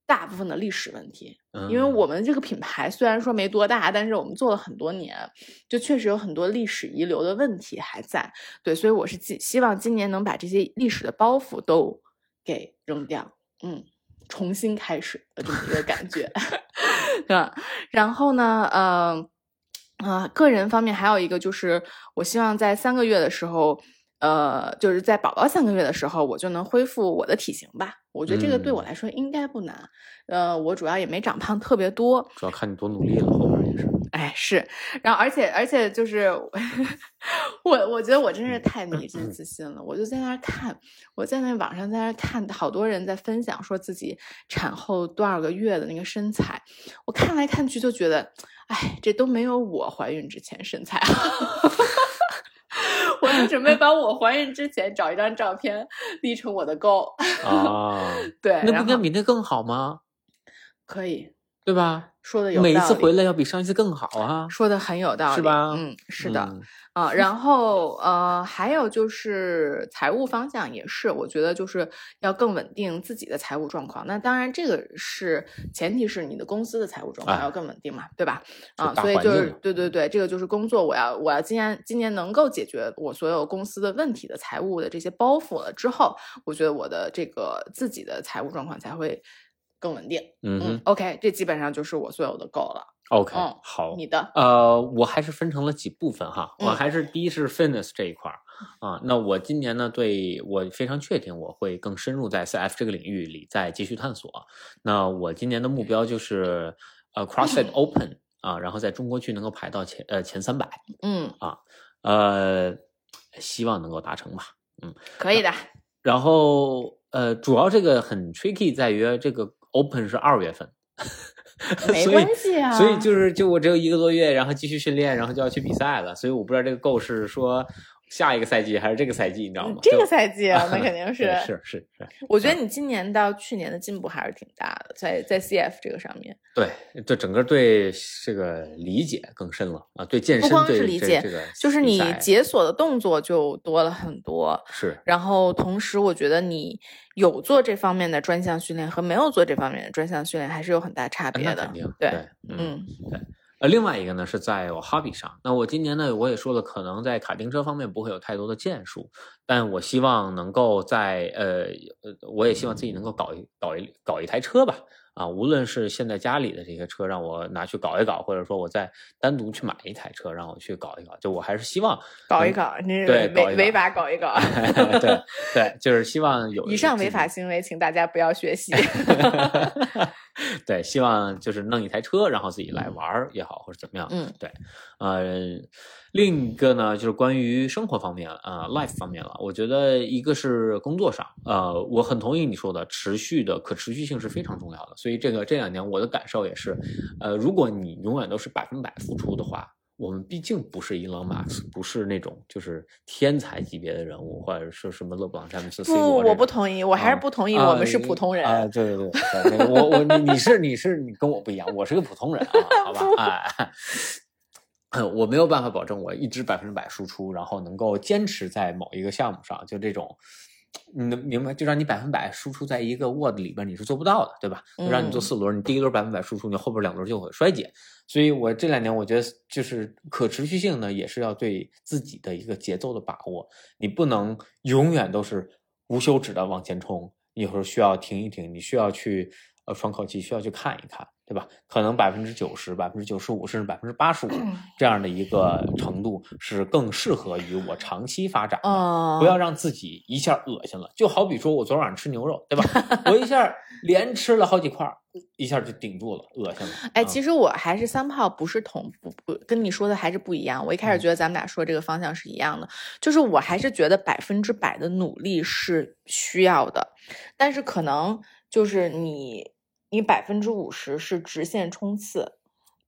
大部分的历史问题，因为我们这个品牌虽然说没多大，但是我们做了很多年，就确实有很多历史遗留的问题还在。对，所以我是希希望今年能把这些历史的包袱都给扔掉。嗯重新开始的这么一个感觉 对吧？然后呢，呃，啊，个人方面还有一个就是，我希望在三个月的时候。呃，就是在宝宝三个月的时候，我就能恢复我的体型吧。我觉得这个对我来说应该不难。呃，我主要也没长胖特别多，主要看你多努力了。后面也是，哎，是。然后，而且，而且就是我，我觉得我真是太迷之自信了。我就在那看，我在那网上在那看，好多人在分享说自己产后多少个月的那个身材，我看来看去就觉得，哎，这都没有我怀孕之前身材好。我是准备把我怀孕之前找一张照片立成我的勾啊，对，那不应该比那更好吗？可以，对吧？说的有每一次回来要比上一次更好啊，说的很有道理，是吧？嗯，是的。啊，然后呃，还有就是财务方向也是，我觉得就是要更稳定自己的财务状况。那当然，这个是前提是你的公司的财务状况要更稳定嘛，对吧？啊，所以就是对对对，这个就是工作，我要我要今年今年能够解决我所有公司的问题的财务的这些包袱了之后，我觉得我的这个自己的财务状况才会更稳定。嗯，OK，这基本上就是我所有的够了。OK，好，你的呃，我还是分成了几部分哈，我还是第一是 fitness 这一块儿啊，那我今年呢，对我非常确定我会更深入在 CF 这个领域里再继续探索。那我今年的目标就是呃 CrossFit Open 啊，然后在中国区能够排到前呃前三百，嗯啊呃，希望能够达成吧，嗯，可以的。然后呃，主要这个很 tricky 在于这个 Open 是二月份。没关系啊，所以就是就我只有一个多月，然后继续训练，然后就要去比赛了，所以我不知道这个 g o 是说。下一个赛季还是这个赛季，你知道吗？这个赛季啊，那肯定是是是是。我觉得你今年到去年的进步还是挺大的，在在 CF 这个上面。对，对，整个对这个理解更深了啊，对健身不光是理解，这个就是你解锁的动作就多了很多。是。然后同时，我觉得你有做这方面的专项训练和没有做这方面的专项训练还是有很大差别的。肯定。对，嗯，对。呃，另外一个呢是在我 hobby 上。那我今年呢，我也说了，可能在卡丁车方面不会有太多的建树，但我希望能够在呃呃，我也希望自己能够搞一搞一搞一台车吧。啊，无论是现在家里的这些车，让我拿去搞一搞，或者说我再单独去买一台车，让我去搞一搞，就我还是希望搞一搞，你对违违法搞一搞，对对，就是希望有以上违法行为，请大家不要学习。对，希望就是弄一台车，然后自己来玩也好，或者怎么样。嗯，对，呃，另一个呢，就是关于生活方面啊，life 方面了。我觉得一个是工作上，呃，我很同意你说的，持续的可持续性是非常重要的。所以这个这两年我的感受也是，呃，如果你永远都是百分百付出的话。我们毕竟不是伊朗马斯，不是那种就是天才级别的人物，或者是什么勒布朗詹姆斯。不，我不同意，我还是不同意。我们是普通人。啊，对对对，我我你你是你是你跟我不一样，我是个普通人啊，好吧？哎，我没有办法保证我一直百分之百输出，然后能够坚持在某一个项目上，就这种。你能明白？就让你百分百输出在一个 Word 里边，你是做不到的，对吧？让你做四轮，你第一轮百分百输出，你后边两轮就会衰减。所以我这两年我觉得，就是可持续性呢，也是要对自己的一个节奏的把握。你不能永远都是无休止的往前冲，有时候需要停一停，你需要去呃喘口气，需要去看一看。对吧？可能百分之九十、百分之九十五，甚至百分之八十五这样的一个程度是更适合于我长期发展的。不要让自己一下恶心了。就好比说我昨晚上吃牛肉，对吧？我一下连吃了好几块，一下就顶住了，恶心了。哎，其实我还是三炮，不是同不不跟你说的还是不一样。我一开始觉得咱们俩说这个方向是一样的，就是我还是觉得百分之百的努力是需要的，但是可能就是你。你百分之五十是直线冲刺，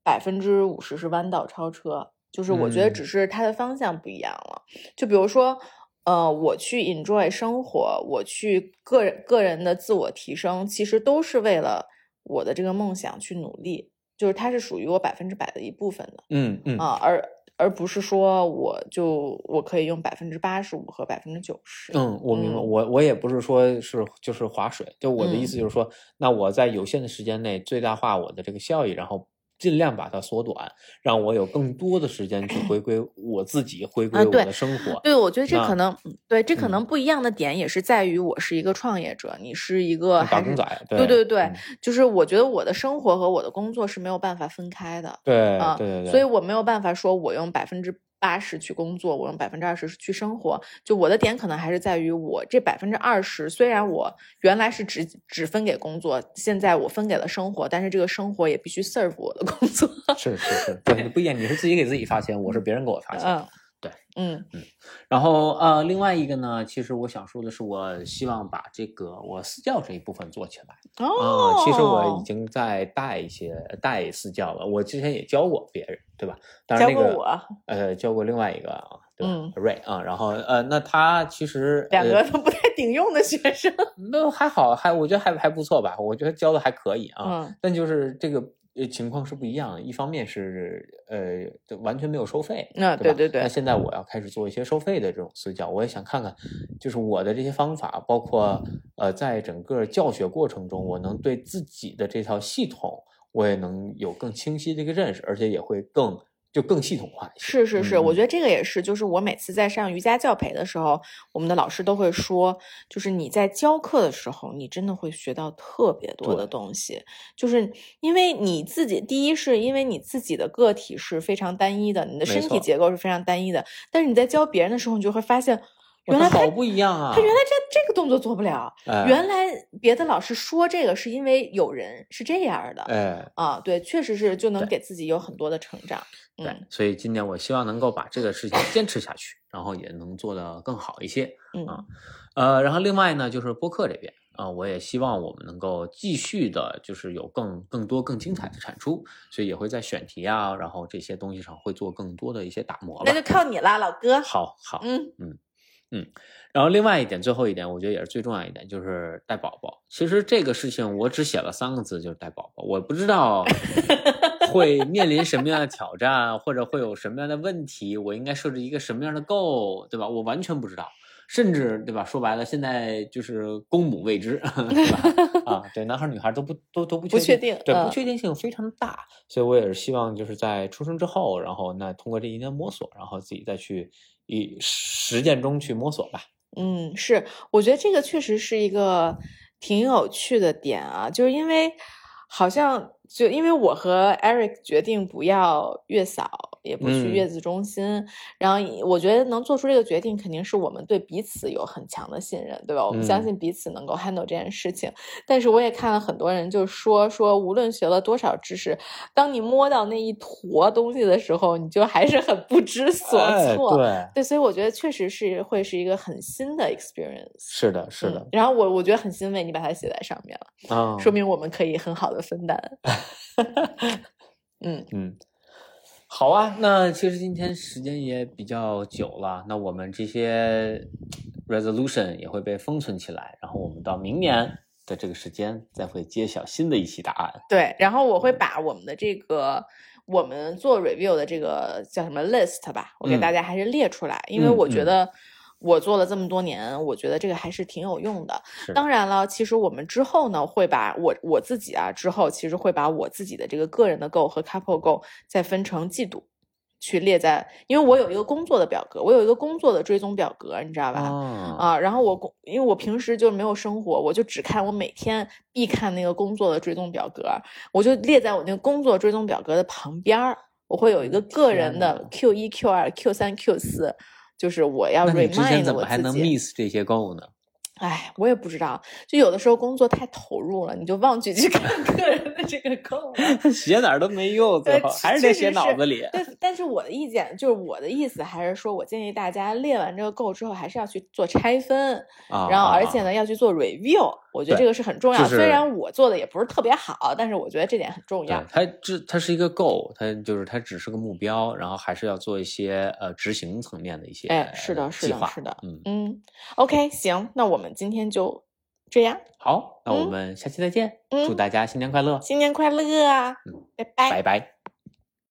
百分之五十是弯道超车，就是我觉得只是它的方向不一样了。就比如说，呃，我去 enjoy 生活，我去个人个人的自我提升，其实都是为了我的这个梦想去努力，就是它是属于我百分之百的一部分的。嗯嗯啊，而。而不是说我就我可以用百分之八十五和百分之九十。嗯，我明白。我我也不是说是就是划水，就我的意思就是说，那我在有限的时间内最大化我的这个效益，然后尽量把它缩短，让我有更多的时间去回归 我自己，回归我的生活。对，我觉得这可能，对，这可能不一样的点也是在于我是一个创业者，你是一个打工仔。对对对，就是我觉得我的生活和我的工作是没有办法分开的。对，对对对，所以我没有办法说我用百分之。八十去工作，我用百分之二十去生活。就我的点可能还是在于，我这百分之二十，虽然我原来是只只分给工作，现在我分给了生活，但是这个生活也必须 serve 我的工作。是是是，对，不一样。你是自己给自己发钱，我是别人给我发钱。对，嗯嗯，然后呃，另外一个呢，其实我想说的是，我希望把这个我私教这一部分做起来。哦，其实我已经在带一些带私教了，我之前也教过别人，对吧？教过我，呃，教过另外一个啊，对吧？Ray 啊，然后呃，那他其实两个都不太顶用的学生，那还好，还我觉得还还不错吧，我觉得教的还可以啊。但就是这个。呃，情况是不一样。一方面是呃，完全没有收费，那，对对对。那现在我要开始做一些收费的这种私教，我也想看看，就是我的这些方法，包括呃，在整个教学过程中，我能对自己的这套系统，我也能有更清晰的一个认识，而且也会更。就更系统化一些。是是是，我觉得这个也是，就是我每次在上瑜伽教培的时候，我们的老师都会说，就是你在教课的时候，你真的会学到特别多的东西，就是因为你自己，第一是因为你自己的个体是非常单一的，你的身体结构是非常单一的，但是你在教别人的时候，你就会发现。原来好不一样啊！他原来这这个动作做不了。原来别的老师说这个是因为有人是这样的。哎啊，对，确实是就能给自己有很多的成长。对，所以今年我希望能够把这个事情坚持下去，然后也能做得更好一些。嗯啊，呃，然后另外呢，就是播客这边啊，我也希望我们能够继续的，就是有更更多更精彩的产出，所以也会在选题啊，然后这些东西上会做更多的一些打磨。那就靠你了，老哥。好好，嗯嗯。嗯，然后另外一点，最后一点，我觉得也是最重要一点，就是带宝宝。其实这个事情我只写了三个字，就是带宝宝。我不知道 会面临什么样的挑战，或者会有什么样的问题，我应该设置一个什么样的 goal，对吧？我完全不知道，甚至对吧？说白了，现在就是公母未知，对吧？啊，对，男孩女孩都不都都不确定，对，不确定性非常大。所以我也是希望就是在出生之后，然后那通过这一年摸索，然后自己再去。以实践中去摸索吧。嗯，是，我觉得这个确实是一个挺有趣的点啊，就是因为好像就因为我和 Eric 决定不要月嫂。也不去月子中心，然后我觉得能做出这个决定，肯定是我们对彼此有很强的信任，对吧？我们相信彼此能够 handle 这件事情。但是我也看了很多人就说说，无论学了多少知识，当你摸到那一坨东西的时候，你就还是很不知所措。对对，所以我觉得确实是会是一个很新的 experience。是的，是的。然后我我觉得很欣慰，你把它写在上面了，啊，说明我们可以很好的分担。嗯嗯。好啊，那其实今天时间也比较久了，那我们这些 resolution 也会被封存起来，然后我们到明年的这个时间再会揭晓新的一期答案。对，然后我会把我们的这个我们做 review 的这个叫什么 list 吧，我给大家还是列出来，因为我觉得。我做了这么多年，我觉得这个还是挺有用的。当然了，其实我们之后呢，会把我我自己啊，之后其实会把我自己的这个个人的 Go 和 Couple Go 再分成季度去列在，因为我有一个工作的表格，我有一个工作的追踪表格，你知道吧？啊，然后我工，因为我平时就没有生活，我就只看我每天必看那个工作的追踪表格，我就列在我那个工作追踪表格的旁边儿，我会有一个个人的 Q 一、Q 二、Q 三、Q 四。就是我要 remind 我自己。之前怎么还能 miss 这些 goal 呢？哎，我也不知道，就有的时候工作太投入了，你就忘记去看个人的这个 goal。写哪儿都没用，最后还是得写脑子里。对，但是我的意见就是我的意思，还是说我建议大家列完这个 goal 之后，还是要去做拆分，然后而且呢要去做 review。我觉得这个是很重要，虽然我做的也不是特别好，但是我觉得这点很重要。它这它是一个 goal，它就是它只是个目标，然后还是要做一些呃执行层面的一些哎，是的，是的，是的，嗯嗯，OK，行，那我们今天就这样。好，那我们下期再见，祝大家新年快乐，新年快乐啊，拜拜，拜拜。